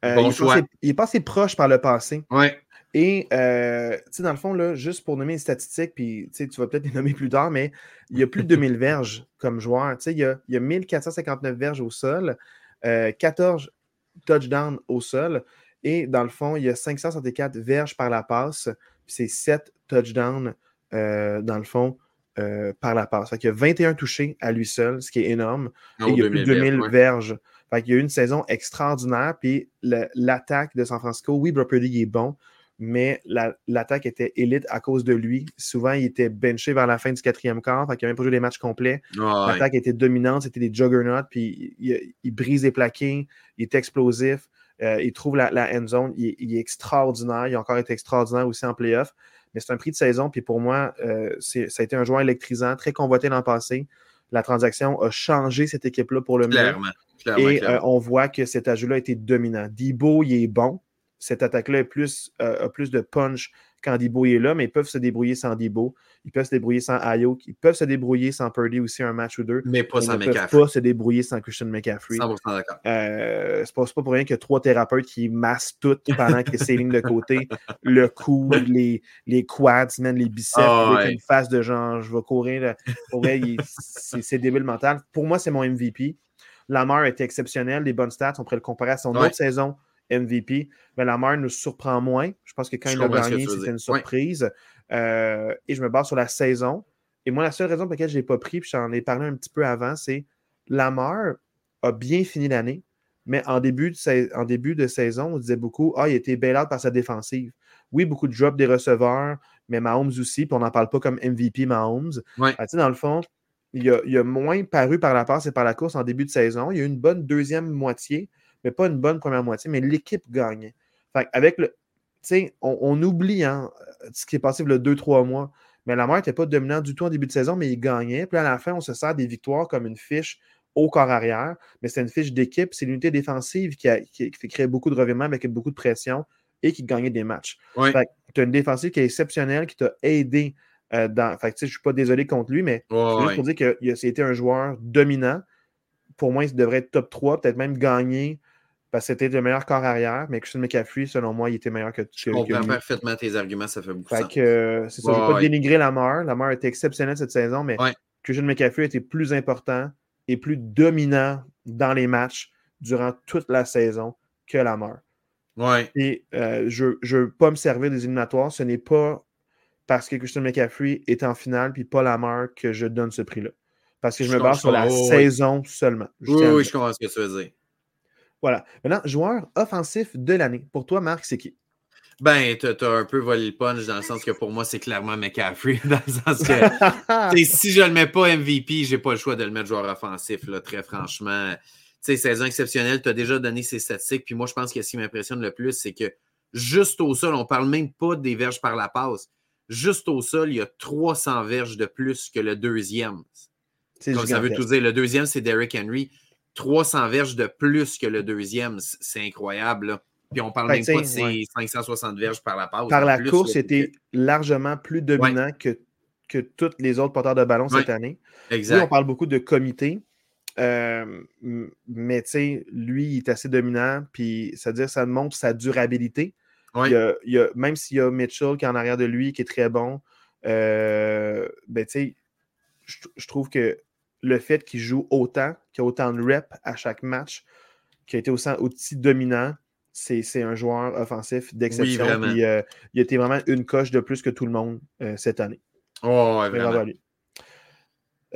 Euh, bon il, choix. Est il est passé proche par le passé.
Ouais.
Et, euh, tu sais, dans le fond, là, juste pour nommer les statistiques, puis tu vas peut-être les nommer plus tard, mais il y a plus de 2000 verges comme joueur. Tu sais, il y a, il y a 1459 verges au sol, 14 euh, touchdowns au sol, et dans le fond, il y a 564 verges par la passe, puis c'est 7 touchdowns, euh, dans le fond, par la passe. Fait qu'il y a 21 touchés à lui seul, ce qui est énorme. et il y a plus de 2000 verges. Fait qu'il y a eu une saison extraordinaire, puis l'attaque de San Francisco, oui, Brock est bon, mais l'attaque était élite à cause de lui. Souvent, il était benché vers la fin du quatrième quart, fait qu'il n'a même pas joué des matchs complets. l'attaque était dominante, c'était des juggernauts, puis il, brise les plaqués, il est explosif, euh, il trouve la, end zone, il, est extraordinaire, il a encore été extraordinaire aussi en playoff. Mais c'est un prix de saison, puis pour moi, euh, ça a été un joueur électrisant, très convoité dans le passé. La transaction a changé cette équipe-là pour le mieux. et euh, on voit que cet ajout-là a été dominant. Debo, il est bon cette attaque-là plus, a plus de punch quand Debo est là, mais ils peuvent se débrouiller sans Debo. Ils peuvent se débrouiller sans Ayuk. Ils peuvent se débrouiller sans Purdy aussi un match ou deux.
Mais pas sans
McCaffrey. Ils ne peuvent pas se débrouiller sans Christian McCaffrey.
100% d'accord.
Euh, c'est pas, pas, pour rien a trois thérapeutes qui massent tout pendant que c'est ligne de côté. Le cou, les, les quads, même les biceps, oh, une face de genre, je vais courir. Pour vrai, c'est débile mental. Pour moi, c'est mon MVP. Lamar était exceptionnel, des bonnes stats. On pourrait le comparer à son autre saison MVP. Mais Lamar nous surprend moins. Je pense que quand il a gagné, c'était une surprise. Euh, et je me base sur la saison. Et moi, la seule raison pour laquelle je ne l'ai pas pris, puis j'en ai parlé un petit peu avant, c'est Lamar a bien fini l'année, mais en début, de, en début de saison, on disait beaucoup Ah, il a été bail par sa défensive. Oui, beaucoup de drops des receveurs, mais Mahomes aussi, puis on n'en parle pas comme MVP Mahomes.
Ouais.
Ah, dans le fond, il a, il a, moins paru par la passe et par la course en début de saison. Il y a eu une bonne deuxième moitié, mais pas une bonne première moitié, mais l'équipe gagne. Fait avec le. Tu sais, on, oublie hein, ce qui est passé le 2-3 mois. Mais Lamar n'était pas dominant du tout en début de saison, mais il gagnait. Puis à la fin, on se sert des victoires comme une fiche au corps arrière. Mais c'est une fiche d'équipe. C'est l'unité défensive qui, a, qui, fait créer beaucoup de revirements avec beaucoup de pression et qui gagnait des matchs. tu as une défensive qui est exceptionnelle, qui t'a aidé euh, dans. Fait je ne suis pas désolé contre lui, mais c'est juste pour dire que c'était un joueur dominant. Pour moi, il devrait être top 3, peut-être même gagner parce que c'était le meilleur corps arrière, mais Christian McCaffrey, selon moi, il était meilleur que,
Je comprends parfaitement tes arguments, ça fait beaucoup
de sens. Euh, c'est ça, je ne vais pas dénigrer Lamar. Lamar était exceptionnel cette saison, mais Christian McCaffrey était plus important et plus dominant dans les matchs durant toute la saison que Lamar.
Ouais.
Et euh, je ne veux pas me servir des éliminatoires. Ce n'est pas parce que Christian McCaffrey est en finale puis pas Lamar que je donne ce prix-là. Parce que je, me base sur la saison seulement.
Oui, oui, je comprends ce que tu veux dire.
Voilà. Maintenant, joueur offensif de l'année. Pour toi, Marc, c'est qui?
Ben, tu as un peu volé le punch dans le sens que pour moi, c'est clairement McCaffrey. Dans le sens que si je ne le mets pas MVP, je n'ai pas le choix de le mettre joueur offensif, là, très franchement. Tu sais, saison exceptionnelle, tu as déjà donné ses statistiques. Puis moi, je pense que ce qui m'impressionne le plus, c'est que juste au sol, on ne parle même pas des verges par la passe. Juste au sol, il y a 300 verges de plus que le deuxième. Comme ça veut tout dire. Le deuxième, c'est Derrick Henry. 300 verges de plus que le deuxième. C'est incroyable. Puis on parle même pas de ces 560 verges par la passe.
Par la course, c'était largement plus dominant que, que tous les autres porteurs de ballon cette année.
Exact.
on parle beaucoup de comité. Euh, mais tu sais, lui, il est assez dominant. Puis, c'est-à-dire, ça montre sa durabilité. Il y a, même s'il y a Mitchell qui est en arrière de lui, qui est très bon, euh, ben, tu sais, je trouve que le fait qu'il joue autant, qu'il a autant de reps à chaque match, qu'il a été aussi, aussi dominant, c'est un joueur offensif d'exception. Oui, euh, il a été vraiment une coche de plus que tout le monde euh, cette année.
Oh, vraiment.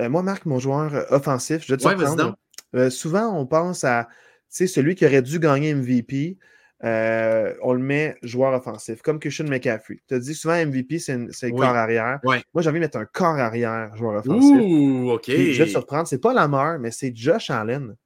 Euh, moi, Marc, mon joueur offensif, je vais te souvent, on pense à celui qui aurait dû gagner MVP. On le met joueur offensif, comme Christian McCaffrey. Tu as dit souvent MVP, c'est le corps arrière. Moi, j'ai envie de mettre un corps arrière joueur offensif.
Ouh, OK.
je vais te surprendre, c'est pas Lamar, mais c'est Josh Allen.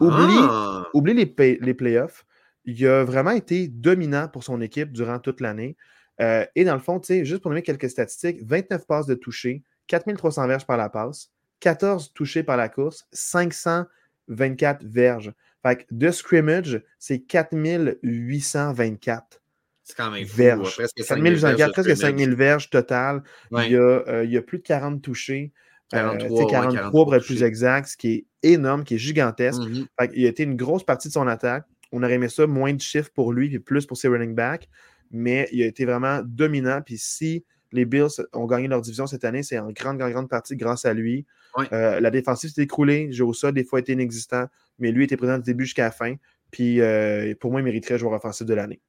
Oublie, ah! oublie les, les playoffs il a vraiment été dominant pour son équipe durant toute l'année. Euh, et dans le fond, juste pour donner quelques statistiques, 29 passes de toucher, 4300 verges par la passe, 14 touchés par la course, 524 verges. Fait que de scrimmage, c'est 4824.
C'est quand même fou,
verges. presque 5024, presque 5000 verges totales. Il, y a, euh, il, y a, plus de 40 touchés. 43, euh, 43 pour être plus exact, ce qui est énorme, qui est gigantesque. Mm-hmm. il a été une grosse partie de son attaque. On aurait aimé ça, moins de chiffres pour lui, puis plus pour ses running backs. Mais il a été vraiment dominant. Puis si les Bills ont gagné leur division cette année, c'est en grande, grande, grande partie grâce à lui. Euh, la défensive s'est écroulée. Joe ça, des fois, était inexistant. Mais lui était présent du début jusqu'à la fin. Puis euh, pour moi, il mériterait joueur offensif de l'année.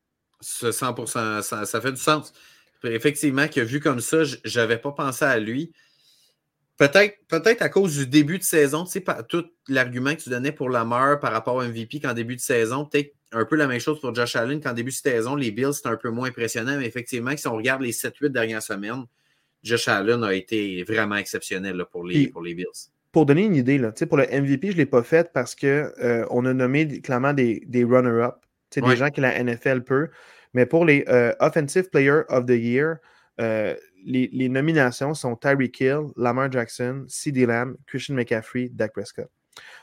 100%, ça, ça, fait du sens. Effectivement, que vu comme ça, je n'avais pas pensé à lui. Peut-être peut à cause du début de saison, tu sais, tout l'argument que tu donnais pour Lamar par rapport au MVP qu'en début de saison, peut-être un peu la même chose pour Josh Allen qu'en début de saison, les Bills, c'était un peu moins impressionnant, mais effectivement, si on regarde les 7-8 dernières semaines, Josh Allen a été vraiment exceptionnel pour, les, pour les Bills.
Pour donner une idée, là, pour le MVP, je ne l'ai pas fait parce qu'on euh, a nommé clairement des, des runner-up, des gens que la NFL peut. Mais pour les euh, Offensive Player of the Year, euh, les, nominations sont Tyreek Hill, Lamar Jackson, C.D. Lamb, Christian McCaffrey, Dak Prescott.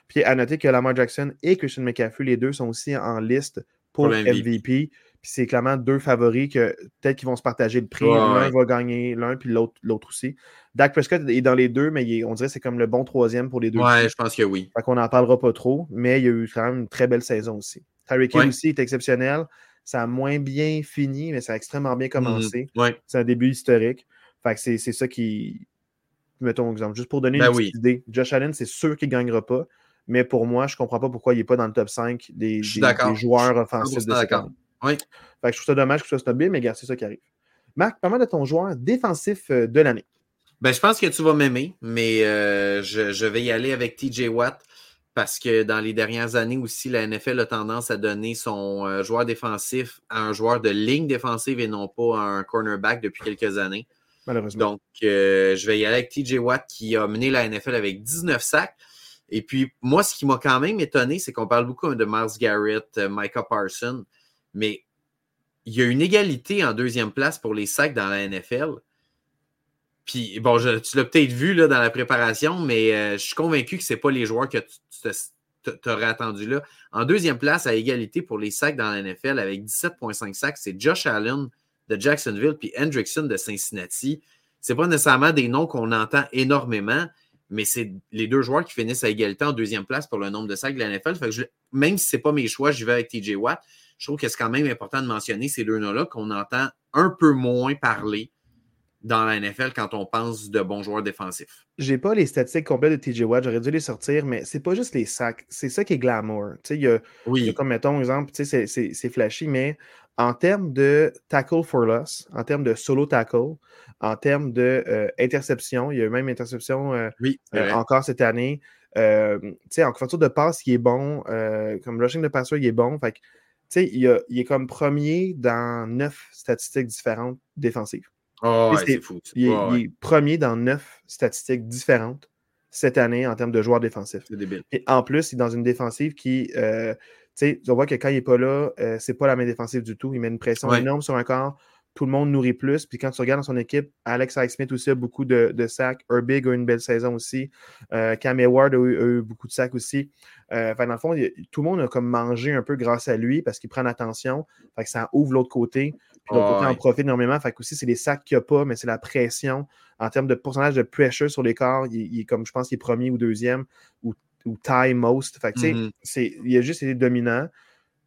Puis à noter que Lamar Jackson et Christian McCaffrey, les deux sont aussi en liste pour, MVP. Puis c'est clairement deux favoris que peut-être qu'ils vont se partager le prix. l'un va gagner l'un, puis l'autre, l'autre aussi. Dak Prescott est dans les deux, mais on dirait que c'est comme le bon troisième pour les deux.
Ouais, je pense que oui.
Fait qu'on n'en parlera pas trop, mais il y a eu quand même une très belle saison aussi. Tyreek Hill aussi est exceptionnel. Ça a moins bien fini, mais ça a extrêmement bien commencé.
Mm,
c'est un début historique. Fait que c'est ça qui. Mettons exemple. Juste pour donner ben une idée. Josh Allen, c'est sûr qu'il ne gagnera pas. Mais pour moi, je ne comprends pas pourquoi il n'est pas dans le top 5 des, joueurs offensifs de cette année.
Oui.
Fait que je trouve ça dommage que ce soit snobé, mais regarde, c'est ça qui arrive. Marc, parle-moi de ton joueur défensif euh, de l'année.
Ben, je pense que tu vas m'aimer, mais euh, je, je, vais y aller avec TJ Watt parce que dans les dernières années aussi, la NFL a tendance à donner son euh, joueur défensif à un joueur de ligne défensive et non pas à un cornerback depuis quelques années.
Malheureusement.
Donc, euh, je vais y aller avec TJ Watt qui a mené la NFL avec 19 sacs. Et puis, moi, ce qui m'a quand même étonné, c'est qu'on parle beaucoup de Miles Garrett, euh, Micah Parson, mais il y a une égalité en deuxième place pour les sacs dans la NFL. Puis, bon, tu l'as peut-être vu là, dans la préparation, mais euh, je suis convaincu que ce pas les joueurs que tu t'aurais attendu là. En deuxième place, à égalité pour les sacs dans la NFL, avec 17,5 sacs, c'est Josh Allen de Jacksonville puis Hendrickson de Cincinnati. Ce pas nécessairement des noms qu'on entend énormément, mais c'est les deux joueurs qui finissent à égalité en deuxième place pour le nombre de sacs de la NFL. même si ce n'est pas mes choix, j'y vais avec TJ Watt. Je trouve que c'est quand même important de mentionner ces deux noms-là qu'on entend un peu moins parler dans la NFL quand on pense de bons joueurs défensifs?
J'ai pas les statistiques complètes de TJ Watt, j'aurais dû les sortir, mais c'est pas juste les sacs, c'est ça qui est glamour. Il y, a,
oui.
y a comme, mettons, exemple, c'est flashy, mais en termes de tackle for loss, en termes de solo tackle, en termes d'interception, euh, il y a eu même interception euh, euh, encore cette année. en couverture de passe, il est bon. comme rushing de passeur, il est bon. Fait il, il est comme premier dans neuf statistiques différentes défensives.
Oh, c'est fou.
Il, est premier dans neuf statistiques différentes cette année en termes de joueurs défensifs.
C'est débile.
Et en plus, il est dans une défensive qui. Euh, tu on voit que quand il n'est pas là, euh, c'est pas la main défensive du tout. Il met une pression énorme sur un corps. Tout le monde nourrit plus. Puis quand tu regardes dans son équipe, Alex Smith aussi a beaucoup de, de sacs. Herbig a eu une belle saison aussi. Euh, Cam Ward a eu, beaucoup de sacs aussi. Euh, dans le fond, tout le monde a comme mangé un peu grâce à lui parce qu'il prend l'attention. Ça ouvre l'autre côté. Puis l'autre côté en profite énormément. Fait que aussi, c'est les sacs qu'il n'y a pas, mais c'est la pression. En termes de pourcentage de pressure sur les corps, il, est comme je pense qu'il est premier ou deuxième ou, ou tie most. Fait que, mm-hmm. il a juste été dominant.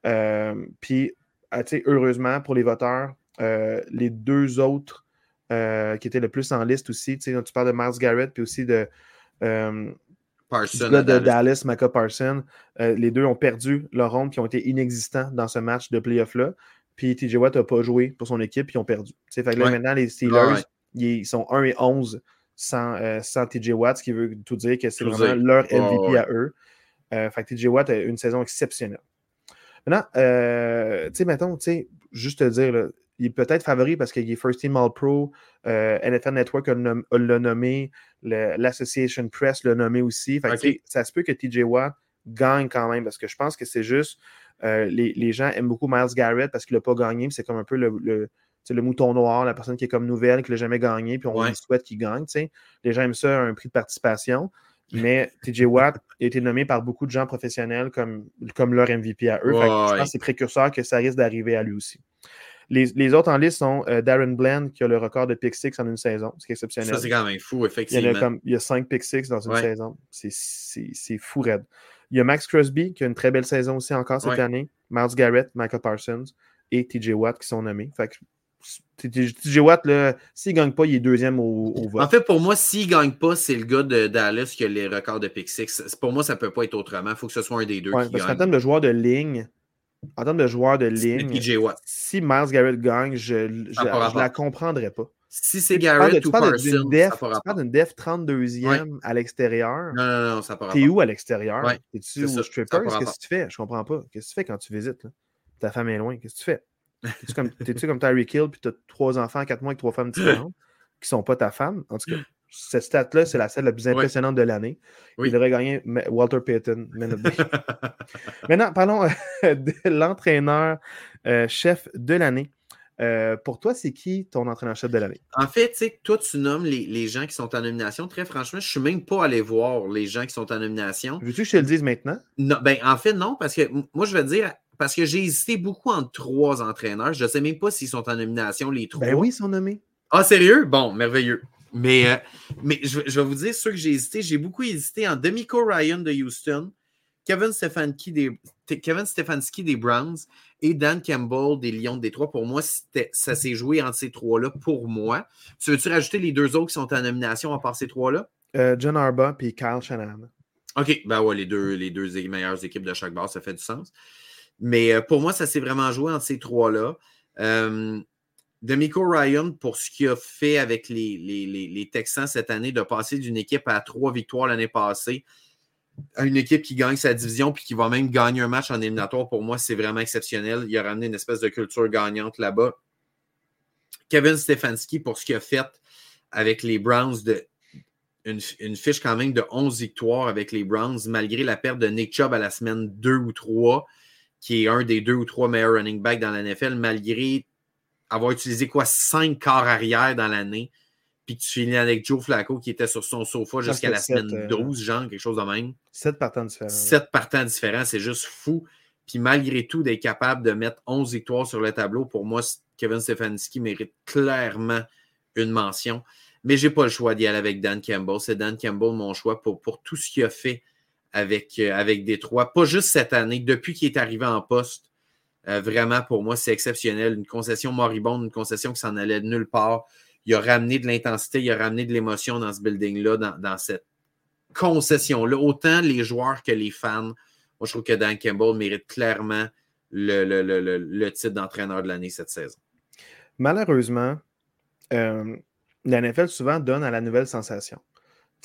Euh, puis, ah, heureusement pour les voteurs, euh, les deux autres euh, qui étaient le plus en liste aussi, tu parles de Miles Garrett, puis aussi de
Parson.
de Dallas, Micah Parson. les deux ont perdu leur ronde qui ont été inexistants dans ce match de playoff-là. Puis TJ Watt n'a pas joué pour son équipe, puis ils ont perdu. Fait que là, maintenant, les Steelers, ils sont 1 et 11 sans, sans TJ Watt, ce qui veut tout dire que c'est vraiment leur MVP à eux. fait que TJ Watt a une saison exceptionnelle. Maintenant, euh, tu sais, mettons, tu sais, juste te dire, il est peut-être favori parce qu'il est First Team All Pro, euh, NFL Network l'a nommé, l'Association Press l'a nommé aussi. Fait ça se peut que TJ Watt gagne quand même parce que je pense que c'est juste euh, les, gens aiment beaucoup Miles Garrett parce qu'il n'a pas gagné. C'est comme un peu le, le, mouton noir, la personne qui est comme nouvelle, qui n'a jamais gagné, puis on souhaite qu'il gagne. Les gens aiment ça, un prix de participation. Mais TJ Watt a été nommé par beaucoup de gens professionnels comme, comme leur MVP à eux. je pense que c'est précurseur que ça risque d'arriver à lui aussi. Les, autres en liste sont euh, Darren Bland qui a le record de pick six en une saison. C'est exceptionnel.
Ça, c'est quand même fou, effectivement.
Il y a, comme, il y a cinq pick six dans une saison. C'est fou raide. Il y a Max Crosby qui a une très belle saison aussi encore cette année. Miles Garrett, Michael Parsons et TJ Watt qui sont nommés. Fait que TJ Watt, s'il ne gagne pas, il est deuxième au, vote.
En fait, pour moi, s'il ne gagne pas, c'est le gars de Dallas qui a les records de pick six. Pour moi, ça ne peut pas être autrement. Il faut que ce soit un des deux qui parce
gagne. En termes de joueurs de ligne, en termes de joueurs de ligne, si Miles Garrett gagne, je ne la comprendrais pas.
Si c'est Garrett ou Parsons,
def, Tu parles d'une def 32e à l'extérieur.
Non, non, non, ça
part T'es où à l'extérieur? T'es-tu au stripper? Qu'est-ce que tu fais? Je comprends pas. Qu'est-ce que tu fais quand tu visites? Ta femme est loin. Qu'est-ce que tu fais? T'es-tu comme, es comme Tyreek Hill, puis tu as trois enfants, quatre mois avec trois femmes différentes qui sont pas ta femme? En tout cas, cette stat-là, c'est la scène la plus impressionnante de l'année. Il aurait gagné Walter Payton. Maintenant, parlons de l'entraîneur euh, chef de l'année. Euh, pour toi, c'est qui ton entraîneur-chef de l'année?
En fait, tu sais, toi, tu nommes les, gens qui sont en nomination. Très franchement, je ne suis même pas allé voir les gens qui sont en nomination.
Veux-tu que je te le dise maintenant?
Non, ben, en fait, non, parce que moi, je vais te dire, parce que j'ai hésité beaucoup entre trois entraîneurs. Je ne sais même pas s'ils sont en nomination, les trois.
Ben oui, ils sont nommés.
Ah, sérieux? Bon, merveilleux. Mais, euh, mais je, vais vous dire ceux que j'ai hésité. J'ai beaucoup hésité en Demico Ryan de Houston, Kevin Stefanski des, Kevin Stefanski des Browns et Dan Campbell des Lions de Détroit. Pour moi, ça s'est joué entre ces trois-là pour moi. Tu veux-tu rajouter les deux autres qui sont en nomination à part ces trois-là?
Euh, John Arba et Kyle Shanahan.
OK, ben ouais, les deux, les deux meilleures équipes de chaque base, ça fait du sens. Mais euh, pour moi, ça s'est vraiment joué entre ces trois-là. Euh, Demico Ryan, pour ce qu'il a fait avec les, les, Texans cette année, de passer d'une équipe à trois victoires l'année passée une équipe qui gagne sa division puis qui va même gagner un match en éliminatoire, pour moi, c'est vraiment exceptionnel. Il a ramené une espèce de culture gagnante là-bas. Kevin Stefanski, pour ce qu'il a fait avec les Browns, de, une, fiche quand même de 11 victoires avec les Browns, malgré la perte de Nick Chubb à la semaine 2 ou 3 qui est un des deux ou trois meilleurs running backs dans la NFL, malgré avoir utilisé quoi, cinq quarts arrière dans l'année, puis tu finis avec Joe Flacco qui était sur son sofa jusqu'à la semaine 12, euh, genre, quelque chose de même.
Sept partants différents.
Sept partants différents, c'est juste fou. Puis malgré tout, d'être capable de mettre 11 victoires sur le tableau, pour moi, Kevin Stefanski mérite clairement une mention. Mais je n'ai pas le choix d'y aller avec Dan Campbell. C'est Dan Campbell mon choix pour, pour tout ce qu'il a fait avec, euh, avec Détroit. Pas juste cette année, depuis qu'il est arrivé en poste. Euh, vraiment, pour moi, c'est exceptionnel. Une concession moribonde, une concession qui s'en allait de nulle part. Il a ramené de l'intensité, il a ramené de l'émotion dans ce building-là, dans, cette concession-là. Autant les joueurs que les fans. Moi, je trouve que Dan Campbell mérite clairement le, le, titre d'entraîneur de l'année cette saison.
Malheureusement, euh, la NFL souvent donne à la nouvelle sensation.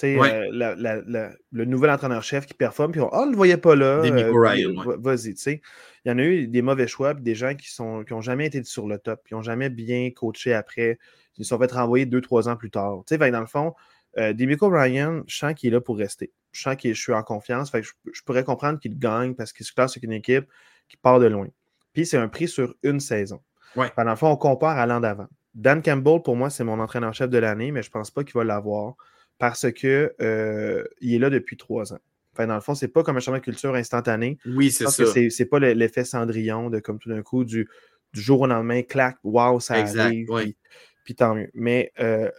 Euh, le nouvel entraîneur-chef qui performe, puis on oh, ne le voyait pas là. Euh, vas-y, tu sais. Il y en a eu des mauvais choix, puis des gens qui n'ont qui jamais été sur le top, qui n'ont jamais bien coaché après, qui se sont fait renvoyer deux, trois ans plus tard. Tu sais, dans le fond, euh, Demico Ryan, je sens qu'il est là pour rester. Je sens que je suis en confiance. Fait je, pourrais comprendre qu'il gagne parce qu'il se classe avec une équipe qui part de loin. Puis c'est un prix sur une saison.
Ouais.
Dans le fond, on compare à l'an d'avant. Dan Campbell, pour moi, c'est mon entraîneur-chef de l'année, mais je ne pense pas qu'il va l'avoir parce qu'il euh, est là depuis trois ans. Enfin, dans le fond, c'est pas comme un changement de culture instantané.
Oui, c'est ça.
C'est pas l'effet Cendrillon de comme tout d'un coup, du, jour au lendemain, clac, wow, ça arrive. Puis, tant mieux. Mais euh,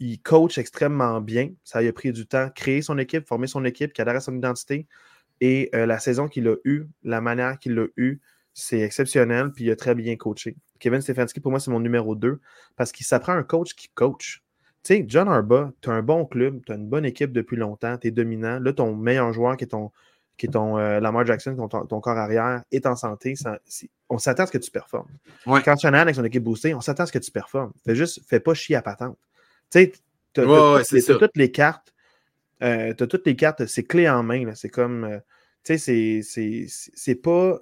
il coach extrêmement bien. Ça lui a pris du temps. Créer son équipe, former son équipe, qui adhère à son identité. Et euh, la saison qu'il a eue, la manière qu'il l'a eue, c'est exceptionnel. Puis il a très bien coaché. Kevin Stefanski, pour moi, c'est mon numéro 2 parce qu'il s'apprend un coach qui coach. Tu sais, John Arba, tu as un bon club, tu as une bonne équipe depuis longtemps, tu es dominant. Là, ton meilleur joueur qui est ton, qui est ton euh, Lamar Jackson, ton, ton, corps arrière, est en santé. on s'attend à ce que tu performes.
Ouais.
Quand Shanahan avec son équipe boostée, on s'attend à ce que tu performes. Fais juste, fais pas chier à patente. Tu sais, tu as, toutes les cartes. Euh, tu as toutes les cartes, c'est clé en main. C'est comme. Euh, tu sais, c'est pas.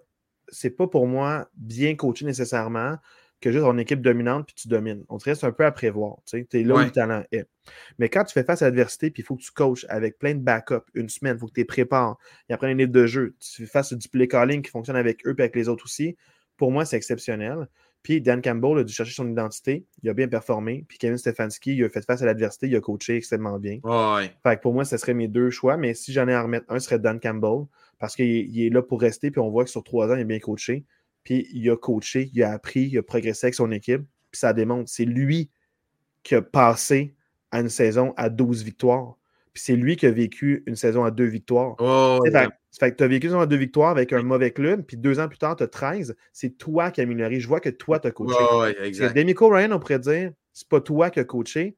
C'est pas pour moi bien coaché nécessairement que juste une équipe dominante puis tu domines. On te reste un peu à prévoir. Tu es là où le talent est. Mais quand tu fais face à l'adversité, puis il faut que tu coaches avec plein de backups une semaine, il faut que tu les prépares. Il y a un livre de jeu. Tu fais face à du play calling qui fonctionne avec eux et avec les autres aussi. Pour moi, c'est exceptionnel. Puis Dan Campbell a dû chercher son identité. Il a bien performé. Puis Kevin Stefanski, il a fait face à l'adversité. Il a coaché extrêmement bien. Fait que pour moi, ce serait mes deux choix. Mais si j'en ai à remettre un, ce serait Dan Campbell. Parce qu'il est là pour rester. Puis on voit que sur trois ans, il a bien coaché. Puis il a coaché, il a appris, il a progressé avec son équipe. Puis ça démontre, c'est lui qui a passé à une saison à 12 victoires. Puis c'est lui qui a vécu une saison à deux victoires.
Oh,
fait, que tu as vécu une saison à deux victoires avec un mauvais club, puis deux ans plus tard, tu as 13. C'est toi qui as amélioré. Je vois que toi, tu as coaché.
Oh, exact.
Demico Ryan, on pourrait dire, c'est pas toi qui as coaché,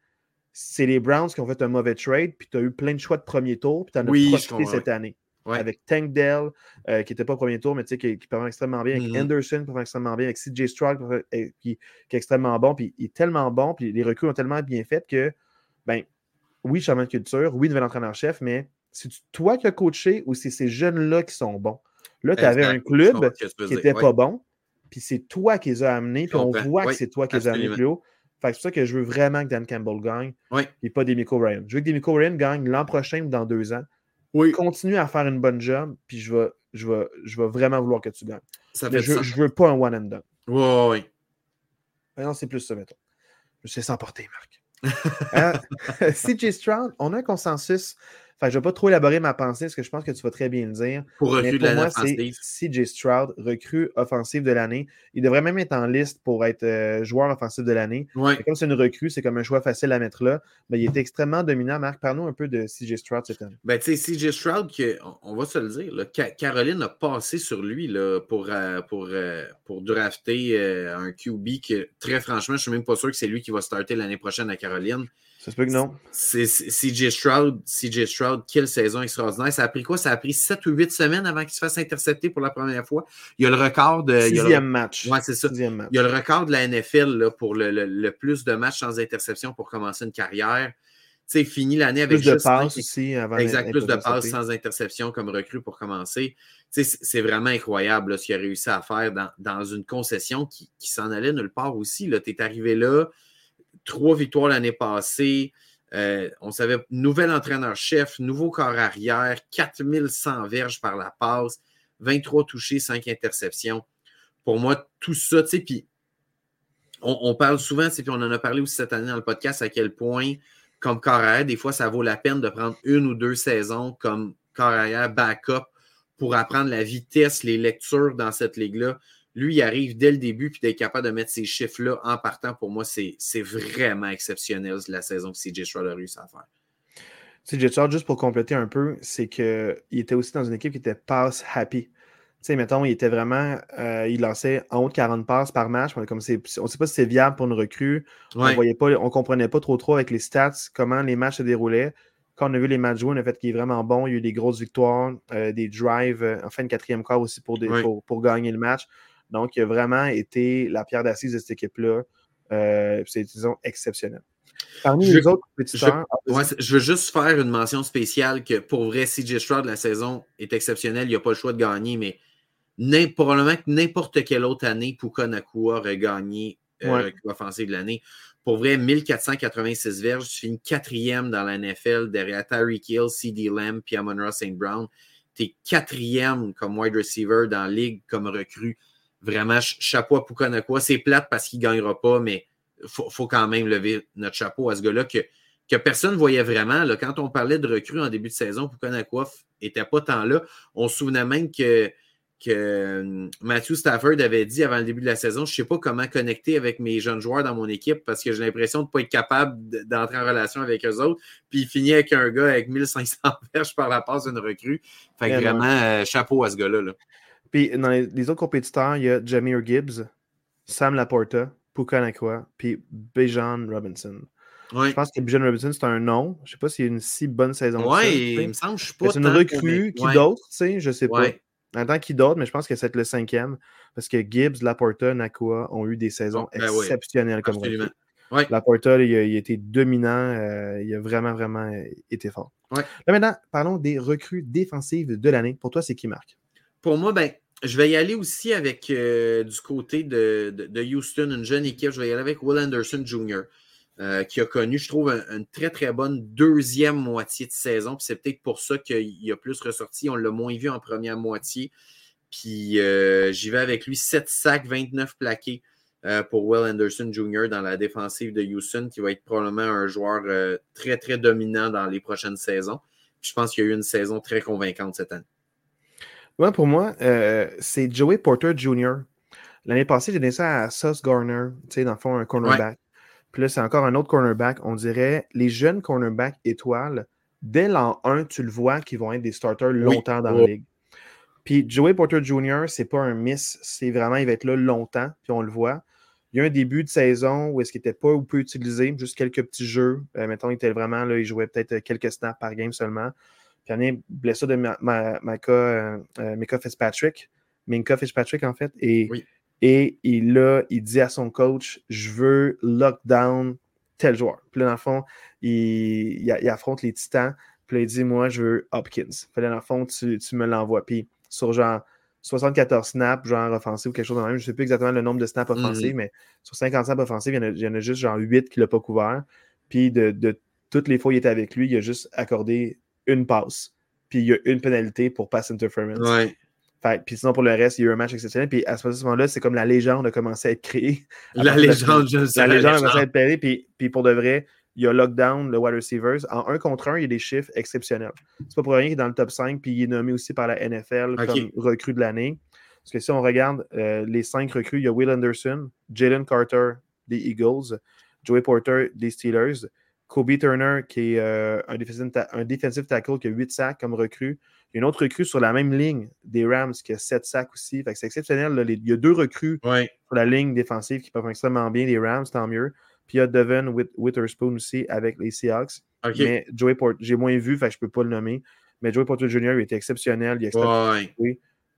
c'est les Browns qui ont fait un mauvais trade, puis tu as eu plein de choix de premier tour, puis tu en as profité cette année avec Tank Dell, euh, qui n'était pas au premier tour, mais qui, qui performe extrêmement bien, avec mm-hmm. Anderson, qui performe extrêmement bien, avec CJ Stroud, qui, qui, est extrêmement bon, puis il est tellement bon, puis les recrues ont tellement bien fait que, ben, oui, changement de culture, oui, nouvel entraîneur-chef, mais c'est toi qui as coaché ou c'est ces jeunes-là qui sont bons? Là, tu avais un club qui n'était pas bon, puis c'est toi qui les as amenés, puis on voit que c'est toi qui les as amenés plus haut. c'est pour ça que je veux vraiment que Dan Campbell gagne, et pas Demico Ryan. Je veux que Demico Ryan gagne l'an prochain ou dans deux ans.
Oui.
Continue à faire une bonne job, puis je vais, je vais, je vais vraiment vouloir que tu gagnes.
Ça fait
je, ne veux pas un one and done.
Oui, oui.
non, c'est plus ça, mettons. Je sais s'emporter, Marc. euh, CJ Stroud, on a un consensus je ne vais pas trop élaborer ma pensée parce que je pense que tu vas très bien le dire.
Pour recrue
de c'est CJ Stroud, recrue offensive de l'année. Il devrait même être en liste pour être euh, joueur offensif de l'année. Comme c'est une recrue, c'est comme un choix facile à mettre là. Mais il était extrêmement dominant. Marc, parle-nous un peu de CJ Stroud cette année.
Ben, tu sais, CJ Stroud, on va se le dire, Caroline a passé sur lui là, pour, euh, pour, euh, pour drafter un QB que, très franchement, je ne suis même pas sûr que c'est lui qui va starter l'année prochaine à Caroline.
Ça se peut que non.
C'est CJ Stroud. CJ Stroud, quelle saison extraordinaire. Ça a pris quoi? Ça a pris 7 ou 8 semaines avant qu'il se fasse intercepter pour la première fois. Il y a le record de.
Sixième match.
Ouais, c'est ça. Il y a le record de la NFL là, pour le, le, plus de matchs sans interception pour commencer une carrière. Tu sais, fini l'année avec
plus de passes aussi avant
Exact, plus de passes sans interception comme recrue pour commencer. Tu sais, c'est vraiment incroyable ce qu'il a réussi à faire dans, dans une concession qui, qui s'en allait nulle part aussi. Tu es arrivé là trois victoires l'année passée. Euh, on savait, nouvel entraîneur-chef, nouveau corps arrière, 4100 verges par la passe, 23 touchés, 5 interceptions. Pour moi, tout ça, tu sais, puis on, parle souvent, puis on en a parlé aussi cette année dans le podcast, à quel point, comme corps arrière, des fois, ça vaut la peine de prendre une ou deux saisons comme corps arrière backup pour apprendre la vitesse, les lectures dans cette ligue-là. Lui, il arrive dès le début, puis d'être capable de mettre ces chiffres-là en partant, pour moi, c'est vraiment exceptionnel la saison que CJ Stroud a réussi à faire.
CJ Stroud, juste pour compléter un peu, c'est qu'il était aussi dans une équipe qui était pass happy. Tu sais, mettons, il était vraiment, euh, il lançait en haut de 40 passes par match. Comme on ne sait pas si c'est viable pour une recrue. On ne comprenait pas trop trop avec les stats comment les matchs se déroulaient. Quand on a vu les matchs joués, on a fait qu'il est vraiment bon. Il y a eu des grosses victoires, euh, des drives, euh, enfin une quatrième quart aussi pour, pour, gagner le match. Donc, il a vraiment été la pierre d'assise de cette équipe-là. Euh, c'est, disons, exceptionnel. Parmi les autres compétiteurs.
Je, veux juste faire une mention spéciale que pour vrai, CJ Stroud, la saison est exceptionnelle. Il n'y a pas le choix de gagner, mais probablement que n'importe quelle autre année, Puka Nakua aurait gagné euh, offensive de l'année. Pour vrai, 1486 verges, tu finis quatrième dans la NFL derrière Tyreek Hill, CD Lamb puis Amon St. Brown. Tu es quatrième comme wide receiver dans la ligue comme recrue vraiment, chapeau à Pukanakwa. C'est plate parce qu'il ne gagnera pas, mais il faut, quand même lever notre chapeau à ce gars-là que, que personne ne voyait vraiment. Là, quand on parlait de recrues en début de saison, Pukanakwa n'était pas tant là. On se souvenait même que, que hum, Matthew Stafford avait dit avant le début de la saison Je ne sais pas comment connecter avec mes jeunes joueurs dans mon équipe parce que j'ai l'impression de ne pas être capable d'entrer en relation avec eux autres. Puis il finit avec un gars avec 1500 verges par la passe d'une recrue. Fait que vraiment, euh, chapeau à ce gars-là. Là.
Puis dans les, autres compétiteurs, il y a Jameer Gibbs, Sam Laporta, Puka Nakua, puis Bejan Robinson. Je pense que Bijan Robinson, c'est un nom. Je ne sais pas s'il y a une si bonne saison.
Oui, il me semble que je suis pas.
C'est une recrue. Qui d'autre, tu sais, je sais pas. En tant qui d'autre, mais je pense que c'est le cinquième. Parce que Gibbs, Laporta, Nakua ont eu des saisons ben exceptionnelles comme recrue. Laporta, il a, été dominant. Euh, il a vraiment, vraiment été fort. Là maintenant, parlons des recrues défensives de l'année. Pour toi, c'est qui marque?
Pour moi, ben, je vais y aller aussi avec euh, du côté de, Houston, une jeune équipe. Je vais y aller avec Will Anderson Jr., euh, qui a connu, je trouve, une très, très bonne deuxième moitié de saison. Puis c'est peut-être pour ça qu'il a plus ressorti. On l'a moins vu en première moitié. Puis euh, j'y vais avec lui 7 sacs, 29 plaqués pour Will Anderson Jr. dans la défensive de Houston, qui va être probablement un joueur très, très dominant dans les prochaines saisons. je pense qu'il y a eu une saison très convaincante cette année
pour moi, euh, c'est Joey Porter Jr. L'année passée, j'ai donné ça à Sauce Garner, tu sais, dans le fond, un cornerback. Puis là, c'est encore un autre cornerback. On dirait les jeunes cornerbacks étoiles, dès l'an 1, tu le vois qu'ils vont être des starters longtemps dans la ligue. Puis Joey Porter Jr., c'est pas un miss, c'est vraiment, il va être là longtemps, puis on le voit. Il y a un début de saison où est-ce qu'il n'était pas ou peu utilisé, juste quelques petits jeux. Euh, mettons, il était vraiment là, il jouait peut-être quelques snaps par game seulement. Puis il y a une blessure de Mika, euh, euh, Fitzpatrick, Minka Fitzpatrick en fait. Et, et il, là, il dit à son coach Je veux lockdown tel joueur. Puis là, dans le fond, il, il, affronte les titans. Puis là, il dit Moi, je veux Hopkins. Puis là, dans le fond, tu, tu me l'envoies. Puis sur genre 74 snaps, genre offensif ou quelque chose de même. Je ne sais plus exactement le nombre de snaps offensifs, mm-hmm. mais sur 50 snaps offensifs, il y en a, juste genre 8 qu'il n'a pas couvert. Puis de, de, toutes les fois où il était avec lui, il a juste accordé une passe. Puis il y a une pénalité pour pass interference.
Ouais.
Fait, puis sinon, pour le reste, il y a eu un match exceptionnel. Puis à ce moment-là, c'est comme la légende a commencé à être créée.
La légende, je sais.
La légende a commencé à être créée. Puis, puis pour de vrai, il y a lockdown, le wide receivers. En un contre un, il y a des chiffres exceptionnels. C'est pas pour rien qu'il est dans le top 5, puis il est nommé aussi par la NFL comme recrue de l'année. Parce que si on regarde euh, les cinq recrues, il y a Will Anderson, Jalen Carter des Eagles, Joey Porter des Steelers, Kobe Turner, qui est euh, un, defensive tackle qui a 8 sacs comme recrue. Il y a une autre recrue sur la même ligne des Rams qui a 7 sacs aussi. c'est exceptionnel. il y a deux recrues sur la ligne défensive qui peuvent extrêmement bien, les Rams, tant mieux. Puis il y a Devin Witherspoon aussi avec les Seahawks. Mais Joey Porter, j'ai moins vu, fait je ne peux pas le nommer. Mais Joey Porter Jr. il était exceptionnel. Il a extrêmement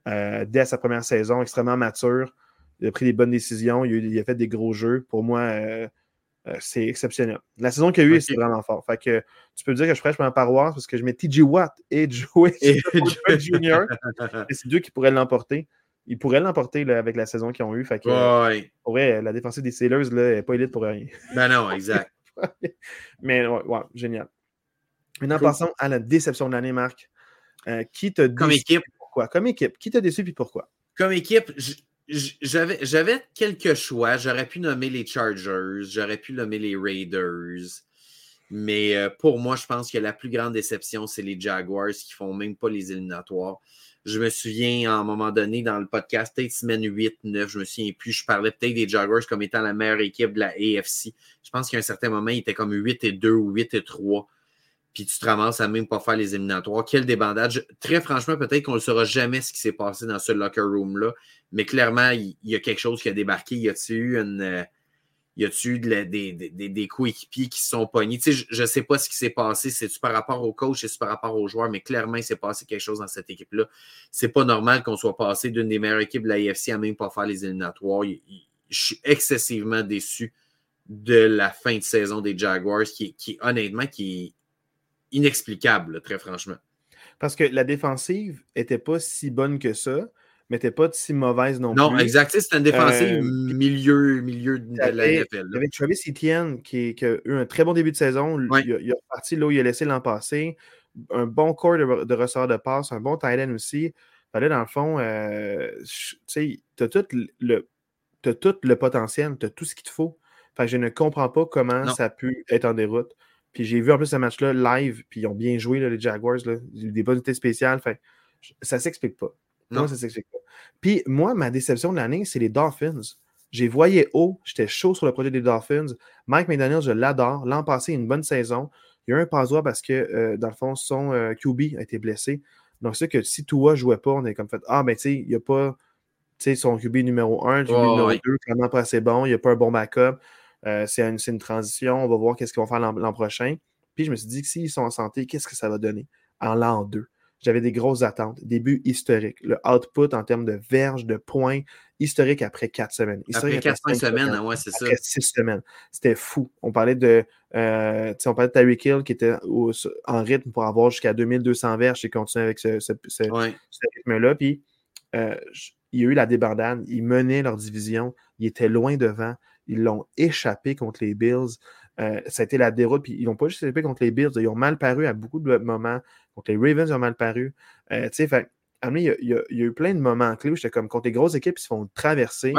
euh, dès sa première saison, extrêmement mature. Il a pris des bonnes décisions. Il a, fait des gros jeux. Pour moi, euh, c'est exceptionnel. La saison qu'il y a eu, c'est vraiment fort. Fait que tu peux dire que je prêche ma paroisse parce que je mets TJ Watt et Joey Junior. c'est deux qui pourraient l'emporter. Ils pourraient l'emporter avec la saison qu'ils ont eue. Fait que, la défensive des Sailors n'est pas élite pour rien.
Ben non, exact.
Mais ouais, génial. Maintenant, passons à la déception de l'année, Marc. Euh, qui t'a
Comme équipe.
Pourquoi? Comme équipe. Qui t'a déçu et pourquoi?
Comme équipe, j'avais quelques choix. J'aurais pu nommer les Chargers, j'aurais pu nommer les Raiders. Mais euh, pour moi, je pense que la plus grande déception, c'est les Jaguars qui font même pas les éliminatoires. Je me souviens à un moment donné dans le podcast, peut-être semaine 8, 9, je me souviens plus, je parlais peut-être des Jaguars comme étant la meilleure équipe de la AFC. Je pense qu'à un certain moment, ils étaient comme 8 et 2 ou 8 et 3 puis tu te ramasses à même pas faire les éliminatoires. Quel débandage. Très franchement, peut-être qu'on ne saura jamais ce qui s'est passé dans ce locker room-là, mais clairement, il, y a quelque chose qui a débarqué. Y a-tu eu une. Euh, y a-tu des, des, des, coéquipiers qui sont pognés? Tu sais, je ne sais pas ce qui s'est passé. C'est-tu par rapport au coach, c'est-tu par rapport aux joueurs, mais clairement, il s'est passé quelque chose dans cette équipe-là. C'est pas normal qu'on soit passé d'une des meilleures équipes de la IFC à même pas faire les éliminatoires. Je suis excessivement déçu de la fin de saison des Jaguars, qui, qui honnêtement, qui inexplicable, très franchement.
Parce que la défensive n'était pas si bonne que ça, mais n'était pas si mauvaise non, plus.
Non, exact. C'était une défensive euh, milieu, milieu de la NFL.
Avec Travis Etienne, qui, a eu un très bon début de saison. Il, a, parti là où il a laissé l'an passé. Un bon corps de, de ressort de passe, un bon tight end aussi. Là, dans le fond, euh, tu as tout le. tout le potentiel, tu as tout ce qu'il te faut. Je ne comprends pas comment ça a pu être en déroute. Puis j'ai vu en plus ce match-là live, puis ils ont bien joué, les Jaguars, là, des bonnes unités spéciales. Fait, ça s'explique pas. Non, ça s'explique pas? Puis moi, ma déception de l'année, c'est les Dolphins. J'ai voyé haut, j'étais chaud sur le projet des Dolphins. Mike McDaniel, je l'adore. L'an passé, une bonne saison. Il y a eu un passe parce que, euh, dans le fond, son euh, QB a été blessé. Donc, c'est que si Tua ne jouait pas, on est comme fait Ah, ben, tu sais, il n'y a pas son QB numéro 1, QB numéro 2, vraiment pas assez bon, il n'y a pas un bon backup. Euh, c'est une, transition. On va voir qu'est-ce qu'ils vont faire l'an prochain. Puis je me suis dit que s'ils sont en santé, qu'est-ce que ça va donner en l'an 2? J'avais des grosses attentes. Début historique. Le output en termes de verges, de points, historique après quatre semaines.
après quatre, cinq semaines, ouais, c'est ça. Après
six semaines. C'était fou. On parlait de, euh, on parlait de Tyreek Hill qui était en rythme pour avoir jusqu'à 2200 verges et continuer avec ce, rythme-là. Puis euh, il y a eu la débandade. Ils menaient leur division. Ils étaient loin devant. Ils l'ont échappé contre les Bills. Euh, ça a été la déroute. Puis ils n'ont pas juste échappé contre les Bills. Ils ont mal paru à beaucoup de moments. Contre les Ravens, ils ont mal paru. Euh, tu sais, il y, a, il, y a, eu plein de moments clés où j'étais comme contre les grosses équipes, ils se font traverser.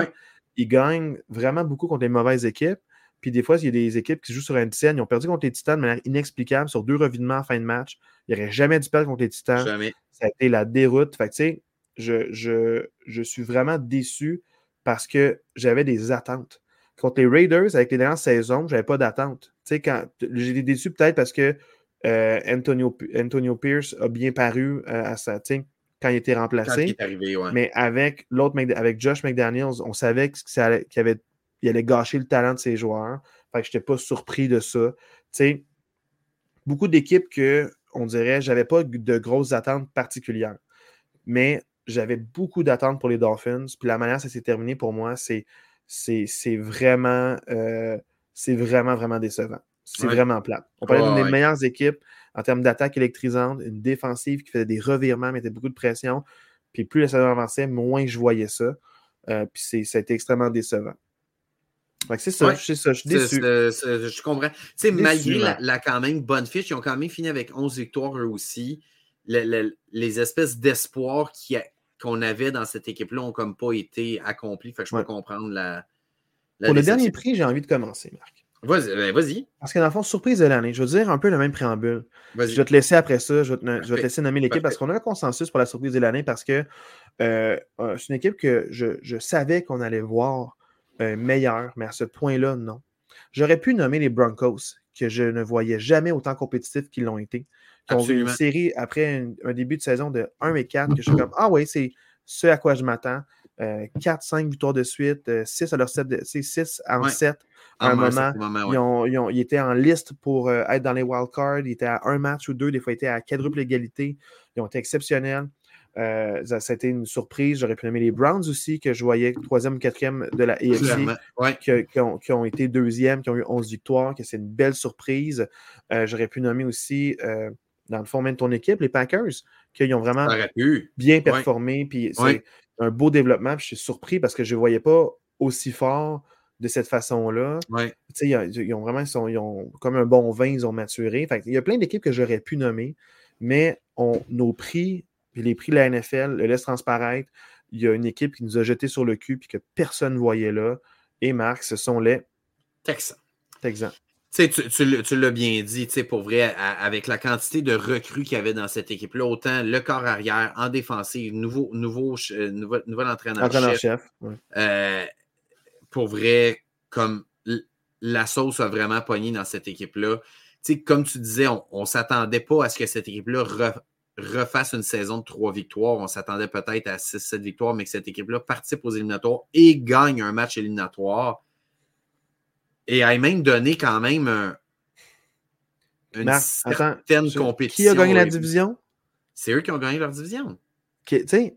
Ils gagnent vraiment beaucoup contre les mauvaises équipes. Puis des fois, il y a des équipes qui jouent sur un scène, ils ont perdu contre les Titans de manière inexplicable sur deux revinements en fin de match. Il n'y aurait jamais dû perdre contre les Titans.
Jamais.
Ça a été la déroute. Fait tu sais, je, je, je, suis vraiment déçu parce que j'avais des attentes. Contre les Raiders, avec les dernières saisons, je n'avais pas d'attente. J'ai été déçu peut-être parce que euh, Antonio, Antonio Pierce a bien paru euh, à sa, quand il était remplacé. Mais avec l'autre avec Josh McDaniels, on savait qu'il allait, avait, il allait gâcher le talent de ses joueurs. Fait que je n'étais pas surpris de ça. sais beaucoup d'équipes que on dirait j'avais pas de grosses attentes particulières. Mais j'avais beaucoup d'attentes pour les Dolphins. Puis la manière que ça s'est terminé pour moi, c'est, c'est, vraiment, euh, c'est vraiment, vraiment décevant. C'est vraiment plat. On parlait d'une des meilleures équipes en termes d'attaque électrisante, une défensive qui faisait des revirements, mettait beaucoup de pression. Puis plus la saison avançait, moins je voyais ça. Euh, puis ça a été extrêmement décevant. C'est ça, ça, je suis déçu.
je comprends. Tu sais, malgré la, quand même bonne fiche, ils ont quand même fini avec 11 victoires eux aussi. les espèces d'espoir qui, qu'on avait dans cette équipe-là n'ont comme pas été accomplis. Fait que je peux comprendre la.
Pour le dernier prix, j'ai envie de commencer, Marc.
Vas-y, ben, vas-y.
Parce que dans le fond, surprise de l'année, je veux dire un peu le même préambule. Je vais te laisser après ça, je vais te, laisser nommer l'équipe parce qu'on a un consensus pour la surprise de l'année parce que euh, euh, c'est une équipe que je, savais qu'on allait voir euh, meilleure, mais à ce point-là, non. J'aurais pu nommer les Broncos, que je ne voyais jamais autant compétitifs qu'ils l'ont été qui ont une série après un, début de saison de 1 et 4, que je suis comme Ah oui, c'est ce à quoi je m'attends. 4-5 euh, victoires de suite, 6 euh, à leur 7, de, 6 en 7 à un moment. ils, étaient en liste pour euh, être dans les wildcards. Ils étaient à un match ou deux, des fois ils étaient à quadruple égalité. Ils ont été exceptionnels. ça, a été une surprise. J'aurais pu nommer les Browns aussi, que je voyais troisième, quatrième de la AFC, qui, ont, qui, ont, été deuxième, qui ont eu 11 victoires, que c'est une belle surprise. J'aurais pu nommer aussi dans le fond même de ton équipe, les Packers, qui ont vraiment bien performé. Puis c'est un beau développement. Puis je suis surpris parce que je ne voyais pas aussi fort de cette façon-là. Ils, ont vraiment, ils, ont comme un bon vin, ils ont maturé. il y a plein d'équipes que j'aurais pu nommer, mais on, nos prix, puis les prix de la NFL le laissent transparaître. Il y a une équipe qui nous a jeté sur le cul puis que personne ne voyait là. Et Marc, ce sont les
Texans.
Texans
tu, tu l'as bien dit, pour vrai, avec la quantité de recrues qu'il y avait dans cette équipe-là, autant le corps arrière, en défensive, nouveau, nouveau, euh, nouveau, nouvel entraîneur-chef. Euh, pour vrai, comme la sauce a vraiment pogné dans cette équipe-là. Comme tu disais, on ne s'attendait pas à ce que cette équipe-là refasse une saison de trois victoires. On s'attendait peut-être à 6-7 victoires, mais que cette équipe-là participe aux éliminatoires et gagne un match éliminatoire et a même donné quand même un,
une certaine compétition. Qui a gagné la division?
C'est eux qui ont gagné leur division.
Tu sais,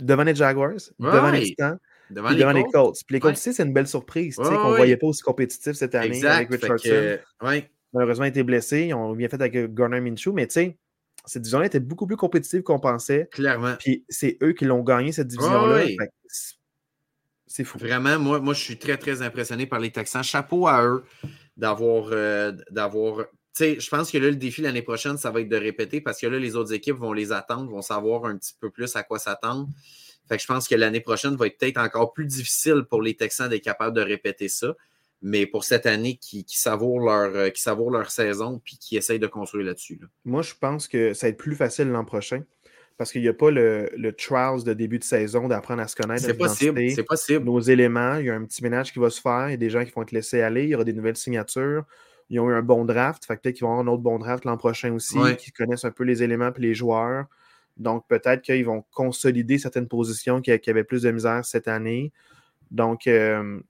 devant les Jaguars, devant les Titans, devant, les, devant les Colts. Puis les Colts, c'est une belle surprise, tu sais, qu'on ne voyait pas aussi compétitif cette année avec Richardson. Malheureusement, il était blessé. Ils ont bien fait avec Garner Minshew, mais tu sais, cette division-là était beaucoup plus compétitive qu'on pensait.
Clairement.
Puis c'est eux qui l'ont gagné, cette division-là. C'est fou.
Vraiment, moi, moi, je suis très, très impressionné par les Texans. Chapeau à eux d'avoir. Euh, d'avoir je pense que là, le défi l'année prochaine, ça va être de répéter parce que là, les autres équipes vont les attendre, vont savoir un petit peu plus à quoi s'attendre. Fait que je pense que l'année prochaine va être peut-être encore plus difficile pour les Texans d'être capables de répéter ça. Mais pour cette année, qui, qui savourent, leur, euh, leur saison puis qui essayent de construire là-dessus.
Moi, je pense que ça va être plus facile l'an prochain parce qu'il n'y a pas le, le, trials de début de saison d'apprendre à se connaître.
C'est possible, c'est possible.
Nos éléments, il y a un petit ménage qui va se faire, il y a des gens qui vont être laissés aller, il y aura des nouvelles signatures. Ils ont eu un bon draft, fait peut-être qu'ils vont avoir un autre bon draft l'an prochain aussi, qui connaissent un peu les éléments et les joueurs. Donc peut-être qu'ils vont consolider certaines positions qui, avaient plus de misère cette année. Donc, euh,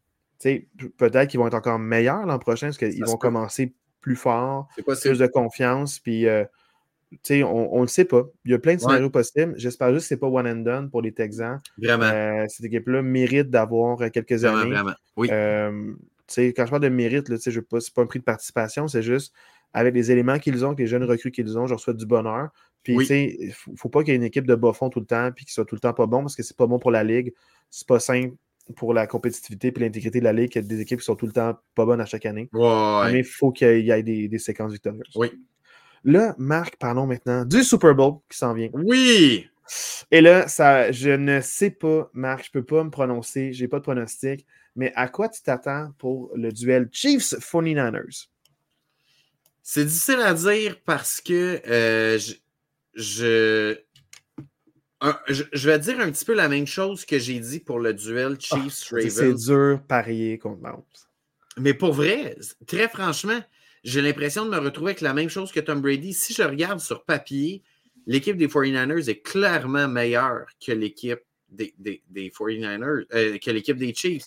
peut-être qu'ils vont être encore meilleurs l'an prochain parce qu'ils vont commencer plus fort, plus de confiance. Puis, euh, on ne le sait pas. Il y a plein de scénarios possibles. J'espère juste que ce n'est pas one and done pour les Texans.
Vraiment.
Euh, cette équipe-là mérite d'avoir quelques années.
Vraiment, oui.
Euh, quand je parle de mérite, ce n'est pas, pas un prix de participation, c'est juste avec les éléments qu'ils ont, avec les jeunes recrues qu'ils ont, je reçois du bonheur. Puis, il ne faut, pas qu'il y ait une équipe de bas fond tout le temps, puis qu'il soit tout le temps pas bon, parce que c'est pas bon pour la ligue. C'est pas simple pour la compétitivité et l'intégrité de la ligue, qu'il y a des équipes qui sont tout le temps pas bonnes à chaque année.
Mais
il faut qu'il y ait des, séquences victorieuses.
Oui.
Là, Marc, parlons maintenant du Super Bowl qui s'en vient.
Oui!
Et là, ça, je ne sais pas, Marc, je ne peux pas me prononcer, je n'ai pas de pronostic, mais à quoi tu t'attends pour le duel Chiefs 49ers?
C'est difficile à dire parce que euh, je, je, vais dire un petit peu la même chose que j'ai dit pour le duel ah, Chiefs-Ravens.
c'est dur parier contre Mahomes.
Mais pour vrai, très franchement, j'ai l'impression de me retrouver avec la même chose que Tom Brady. Si je regarde sur papier, l'équipe des 49ers est clairement meilleure que l'équipe des, 49ers, euh, que l'équipe des Chiefs.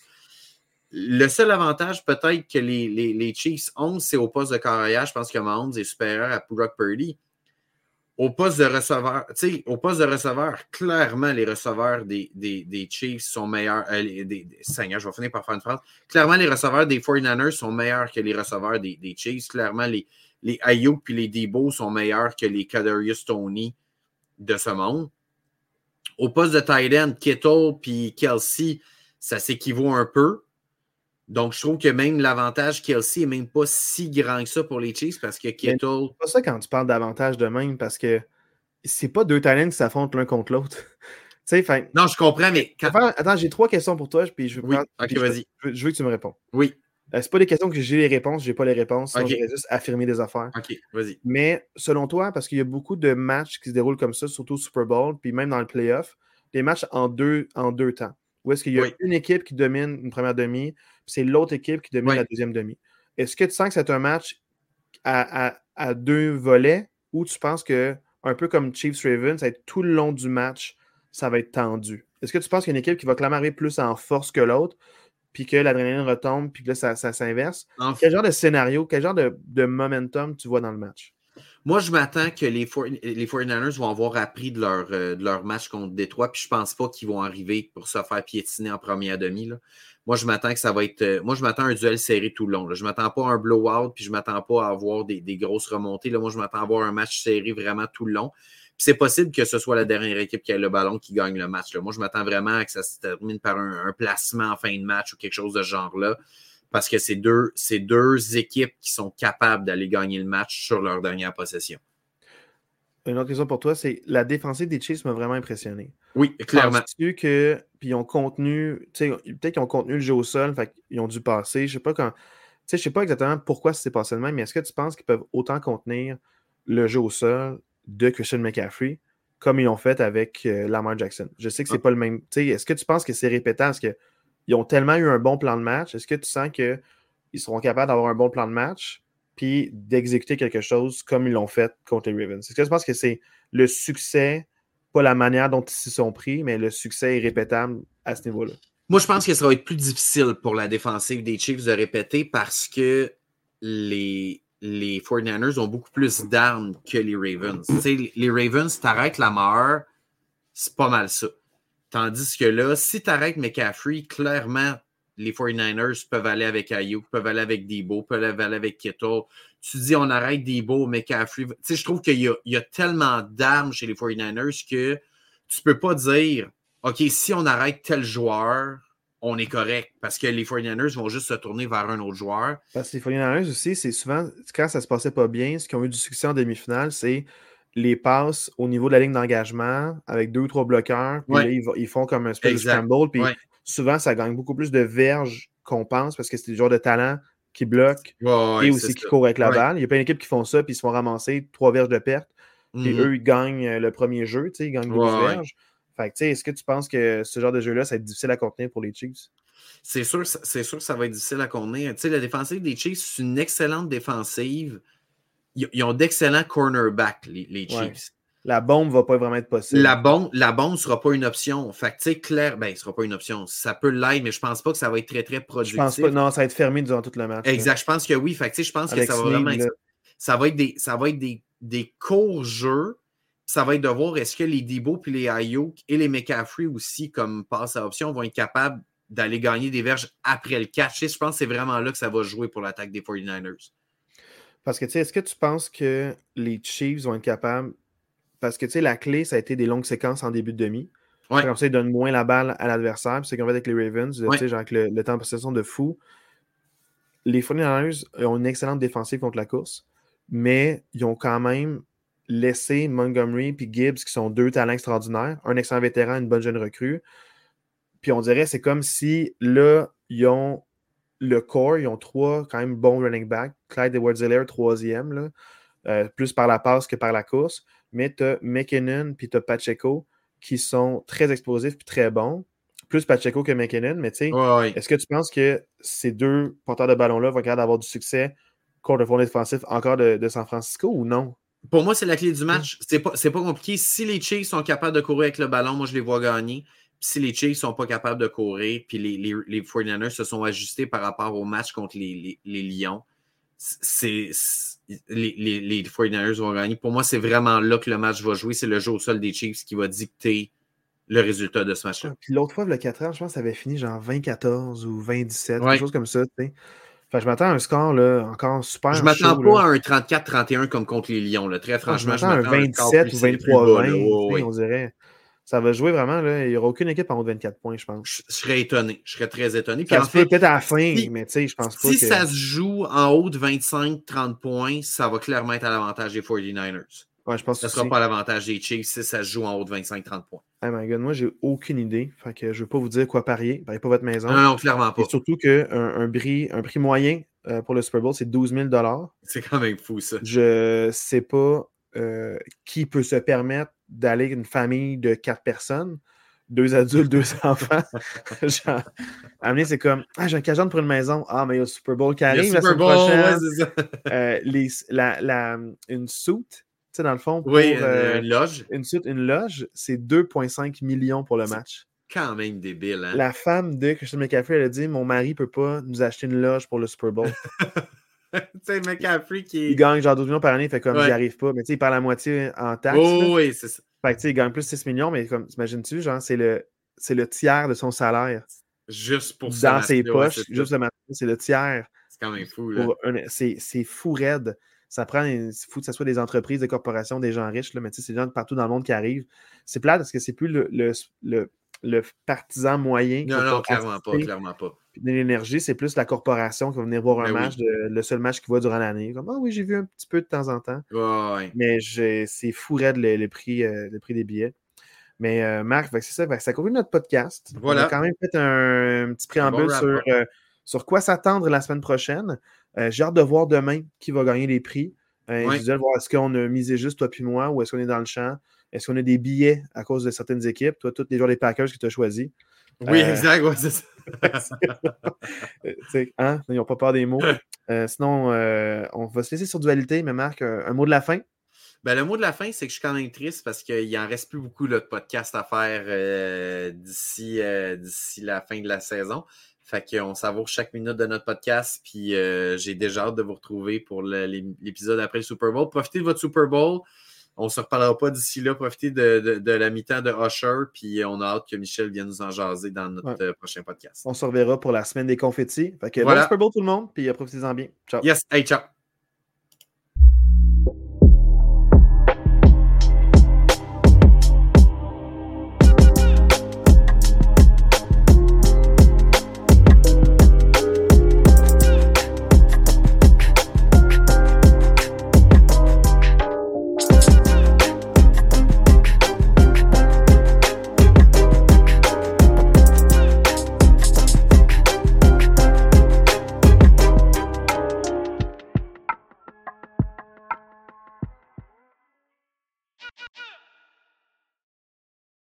Le seul avantage peut-être que les, les, Chiefs ont, c'est au poste de carrière. Je pense que Mahomes est supérieur à Brock Purdy. Au poste de receveur, au poste de receveur, clairement, les receveurs des, des, Chiefs sont meilleurs. Euh, des, Seigneur, je vais finir par faire une phrase. Clairement, les receveurs des 49ers sont meilleurs que les receveurs des, Chiefs. Clairement, les, les Ayuk puis les Debo sont meilleurs que les Kadarius Tony de ce monde. Au poste de tight end, Kittle puis Kelsey, ça s'équivaut un peu. Donc, je trouve que même l'avantage Kelsey n'est même pas si grand que ça pour les Chiefs parce que Kittle.
C'est pas ça quand tu parles d'avantage de même parce que c'est pas deux talents qui s'affrontent l'un contre l'autre.
non, je comprends, mais.
Attends, j'ai trois questions pour toi. Puis je veux,
oui. vas-y.
Je, veux que tu me réponds.
Oui.
Euh, c'est pas des questions que j'ai les réponses, j'ai pas les réponses. Okay. Je vais juste affirmer des affaires.
OK, vas-y.
Mais selon toi, parce qu'il y a beaucoup de matchs qui se déroulent comme ça, surtout au Super Bowl, puis même dans le playoff, des matchs en deux, en deux temps. Où est-ce qu'il y a une équipe qui domine une première demi, puis c'est l'autre équipe qui domine la deuxième demi. Est-ce que tu sens que c'est un match à, deux volets ou tu penses que, un peu comme Chiefs Ravens, ça va être tout le long du match, ça va être tendu? Est-ce que tu penses qu'il y a une équipe qui va clairement plus en force que l'autre, puis que l'adrénaline retombe, puis que là, ça, s'inverse? Quel genre de scénario, quel genre de, de momentum tu vois dans le match?
Moi, je m'attends que les, 49ers vont avoir appris de leur, euh, de leur match contre Détroit, puis je pense pas qu'ils vont arriver pour se faire piétiner en première demi. Là. Moi, je m'attends que ça va être. Euh, moi, je m'attends à un duel serré tout le long. Je ne m'attends pas à un blowout, puis je m'attends pas à avoir des, grosses remontées. Là. Moi, je m'attends à avoir un match serré vraiment tout le long. Puis c'est possible que ce soit la dernière équipe qui a le ballon qui gagne le match. Là. Moi, je m'attends vraiment à que ça se termine par un, un, placement en fin de match ou quelque chose de ce genre-là parce que c'est deux, deux équipes qui sont capables d'aller gagner le match sur leur dernière possession.
Une autre question pour toi, c'est la défensive des Chiefs m'a vraiment impressionné.
Oui, clairement.
que puis ils ont contenu, peut-être qu'ils ont contenu le jeu au sol, fait ils ont dû passer. Je sais pas quand. Je sais pas exactement pourquoi c'est passé de même, mais est-ce que tu penses qu'ils peuvent autant contenir le jeu au sol de Christian McCaffrey comme ils l'ont fait avec euh, Lamar Jackson? Je sais que c'est ah. pas le même. Est-ce que tu penses que c'est répétant? Est-ce que ils ont tellement eu un bon plan de match. Est-ce que tu sens qu'ils seront capables d'avoir un bon plan de match puis d'exécuter quelque chose comme ils l'ont fait contre les Ravens? Est-ce que tu penses que c'est le succès, pas la manière dont ils s'y sont pris, mais le succès est répétable à ce niveau-là?
Moi, je pense que ça va être plus difficile pour la défensive des Chiefs de répéter parce que les, les 49ers ont beaucoup plus d'armes que les Ravens. les Ravens, t'arrêtes la mort, c'est pas mal ça. Tandis que là, si tu arrêtes McCaffrey, clairement, les 49ers peuvent aller avec Ayuk, peuvent aller avec Debo, peuvent aller avec Kittle. Tu dis on arrête Debo, McCaffrey. Tu sais, je trouve qu'il y, a tellement d'armes chez les 49ers que tu peux pas dire OK, si on arrête tel joueur, on est correct. Parce que les 49ers vont juste se tourner vers un autre joueur.
Parce que les 49ers aussi, c'est souvent, quand ça se passait pas bien, ce qui ont eu du succès en demi-finale, c'est les passes au niveau de la ligne d'engagement avec deux ou trois bloqueurs. Puis ils, font comme un espèce de scramble. Puis souvent, ça gagne beaucoup plus de verges qu'on pense parce que c'est des joueurs de talent qui bloquent et aussi qui courent avec la balle. Il y a plein d'équipes qui font ça puis ils se font ramasser trois verges de perte. Et mm-hmm. eux, ils gagnent euh, le premier jeu, ils gagnent 12 verges. Fait que, est-ce que tu penses que ce genre de jeu-là, ça va être difficile à contenir pour les Chiefs?
C'est sûr, sûr que ça va être difficile à contenir. la défensive des Chiefs, c'est une excellente défensive ils, ont d'excellents cornerbacks, les, Chiefs.
la bombe va pas vraiment être possible.
La bombe la bombe sera pas une option. Fait que, tu sais, clair, ben, ce sera pas une option. Ça peut l'être, mais je pense pas que ça va être très, très productif.
Je pense pas, non, ça va être fermé durant tout le match.
Exact, je pense que oui. Fait que, je pense que ça va vraiment être, ça va être des, ça va être des, des courts jeux. Ça va être de voir est-ce que les Debo puis les Ayuk et les McCaffrey aussi, comme passe à option, vont être capables d'aller gagner des verges après le catch. Je pense que c'est vraiment là que ça va jouer pour l'attaque des 49ers.
Parce que, tu sais, est-ce que tu penses que les Chiefs vont être capables. Parce que, tu sais, la clé, ça a été des longues séquences en début de demi. Ouais. Comme ça, ils donnent moins la balle à l'adversaire. C'est qu'on fait avec les Ravens, tu sais, genre avec le, temps de possession de fou. Les 49ers ont une excellente défensive contre la course, mais ils ont quand même laissé Montgomery et Gibbs, qui sont deux talents extraordinaires, un excellent vétéran, une bonne jeune recrue. Puis on dirait, c'est comme si là, ils ont le core, ils ont trois quand même bons running backs. Clyde edwards troisième, là, euh, plus par la passe que par la course. Mais tu as McKinnon puis tu as Pacheco qui sont très explosifs et très bons. Plus Pacheco que McKinnon, mais tu sais, est-ce que tu penses que ces deux porteurs de ballon-là vont garder avoir du succès contre le fond défensif encore de, San Francisco ou non?
Pour moi, c'est la clé du match. C'est pas, pas compliqué. Si les Chiefs sont capables de courir avec le ballon, moi, je les vois gagner si les Chiefs ne sont pas capables de courir, puis les, les, les 49ers se sont ajustés par rapport au match contre les, les Lions, c'est, les, les, 49ers vont gagner. Pour moi, c'est vraiment là que le match va jouer. C'est le jeu au sol des Chiefs qui va dicter le résultat de ce match-là.
Puis l'autre fois, le 4 ans, je pense que ça avait fini genre 20-14 ou 20-17, quelque chose comme ça. Enfin, je m'attends à un score là, encore super.
Je m'attends pas à un 34-31 comme contre les Lions. Là. Très franchement, je m'attends
à un 27 ou 23-20, on dirait. Ça va jouer vraiment. Là. Il n'y aura aucune équipe en haut de 24 points, je pense.
Je, serais étonné. Je serais très étonné.
Ça se peut-être à la fin, mais tu sais, je pense pas.
Si ça se joue en haut de 25-30 points, ça va clairement être à l'avantage des 49ers.
Ouais, je pense
ça ne sera pas à l'avantage des Chiefs si ça se joue en haut de 25-30 points.
Oh my God, moi, j'ai aucune idée. Fait que je ne vais pas vous dire quoi parier. Pariez pas votre maison.
Non, non, clairement pas.
Et surtout qu'un un prix, un prix moyen euh, pour le Super Bowl, c'est 12 000
C'est quand même fou, ça.
Je ne sais pas euh, qui peut se permettre d'aller une famille de quatre personnes deux adultes, deux enfants. Genre, amener, c'est comme Ah, j'ai un cajun pour une maison. Ah, mais il y a le Super Bowl qui arrive la semaine prochaine. Euh, les, la, la, une suite, tu sais, dans le fond. Pour,
oui, une, euh, loge.
Une suite, une loge, c'est 2,5 millions pour le match.
Quand même débile, hein?
La femme de Christian McCaffrey, elle a dit Mon mari ne peut pas nous acheter une loge pour le Super Bowl.
tu sais, McCaffrey qui.
Il gagne genre 12 millions par année, fait comme il n'y arrive pas. Mais tu sais, il parle la moitié en taxes.
Oh, oui, c'est ça.
Fait que, tu sais, il gagne plus de 6 millions, mais comme, t'imagines-tu, genre, c'est le, c'est le tiers de son salaire.
Juste pour ça.
Dans ses poches, juste le matin, c'est le tiers.
C'est quand même fou, là.
C'est, c'est fou raide. Ça prend, il faut que ce soit des entreprises, des corporations, des gens riches, là, mais tu sais, c'est des gens de partout dans le monde qui arrivent. C'est plate parce que c'est plus le, le, le, le partisan moyen.
Non, non, clairement pas, clairement pas.
L'énergie, c'est plus la corporation qui va venir voir un ben match, le seul match qu'il voit durant l'année. Comme, ah oui, j'ai vu un petit peu de temps en temps. Mais c'est fou raide le, prix, euh, le prix des billets. Mais euh, Marc, c'est ça, ça conclut notre podcast.
Voilà.
On a quand même fait un, petit préambule sur, euh, sur quoi s'attendre la semaine prochaine. j'ai hâte de voir demain qui va gagner les prix. voir est-ce qu'on a misé juste toi puis moi ou est-ce qu'on est dans le champ? Est-ce qu'on a des billets à cause de certaines équipes? Toi, tous les joueurs des Packers que tu as choisis.
Oui, euh, exact, c'est ça.
hein? Ils n'ont pas peur des mots. Euh, sinon, euh, on va se laisser sur dualité, mais Marc, un, mot de la fin?
Ben, le mot de la fin, c'est que je suis quand même triste parce qu'il n'en reste plus beaucoup de podcasts à faire d'ici, d'ici la fin de la saison. Fait qu'on savoure chaque minute de notre podcast. Puis j'ai déjà hâte de vous retrouver pour l'épisode après le Super Bowl. Profitez de votre Super Bowl. On ne se reparlera pas d'ici là. Profitez de, la mi-temps de Usher. Puis on a hâte que Michel vienne nous en jaser dans notre euh, prochain podcast.
On se reverra pour la semaine des confettis. Fait que bon Super Bowl tout le monde. Puis euh, profitez-en bien. Ciao.
Yes. Hey, ciao.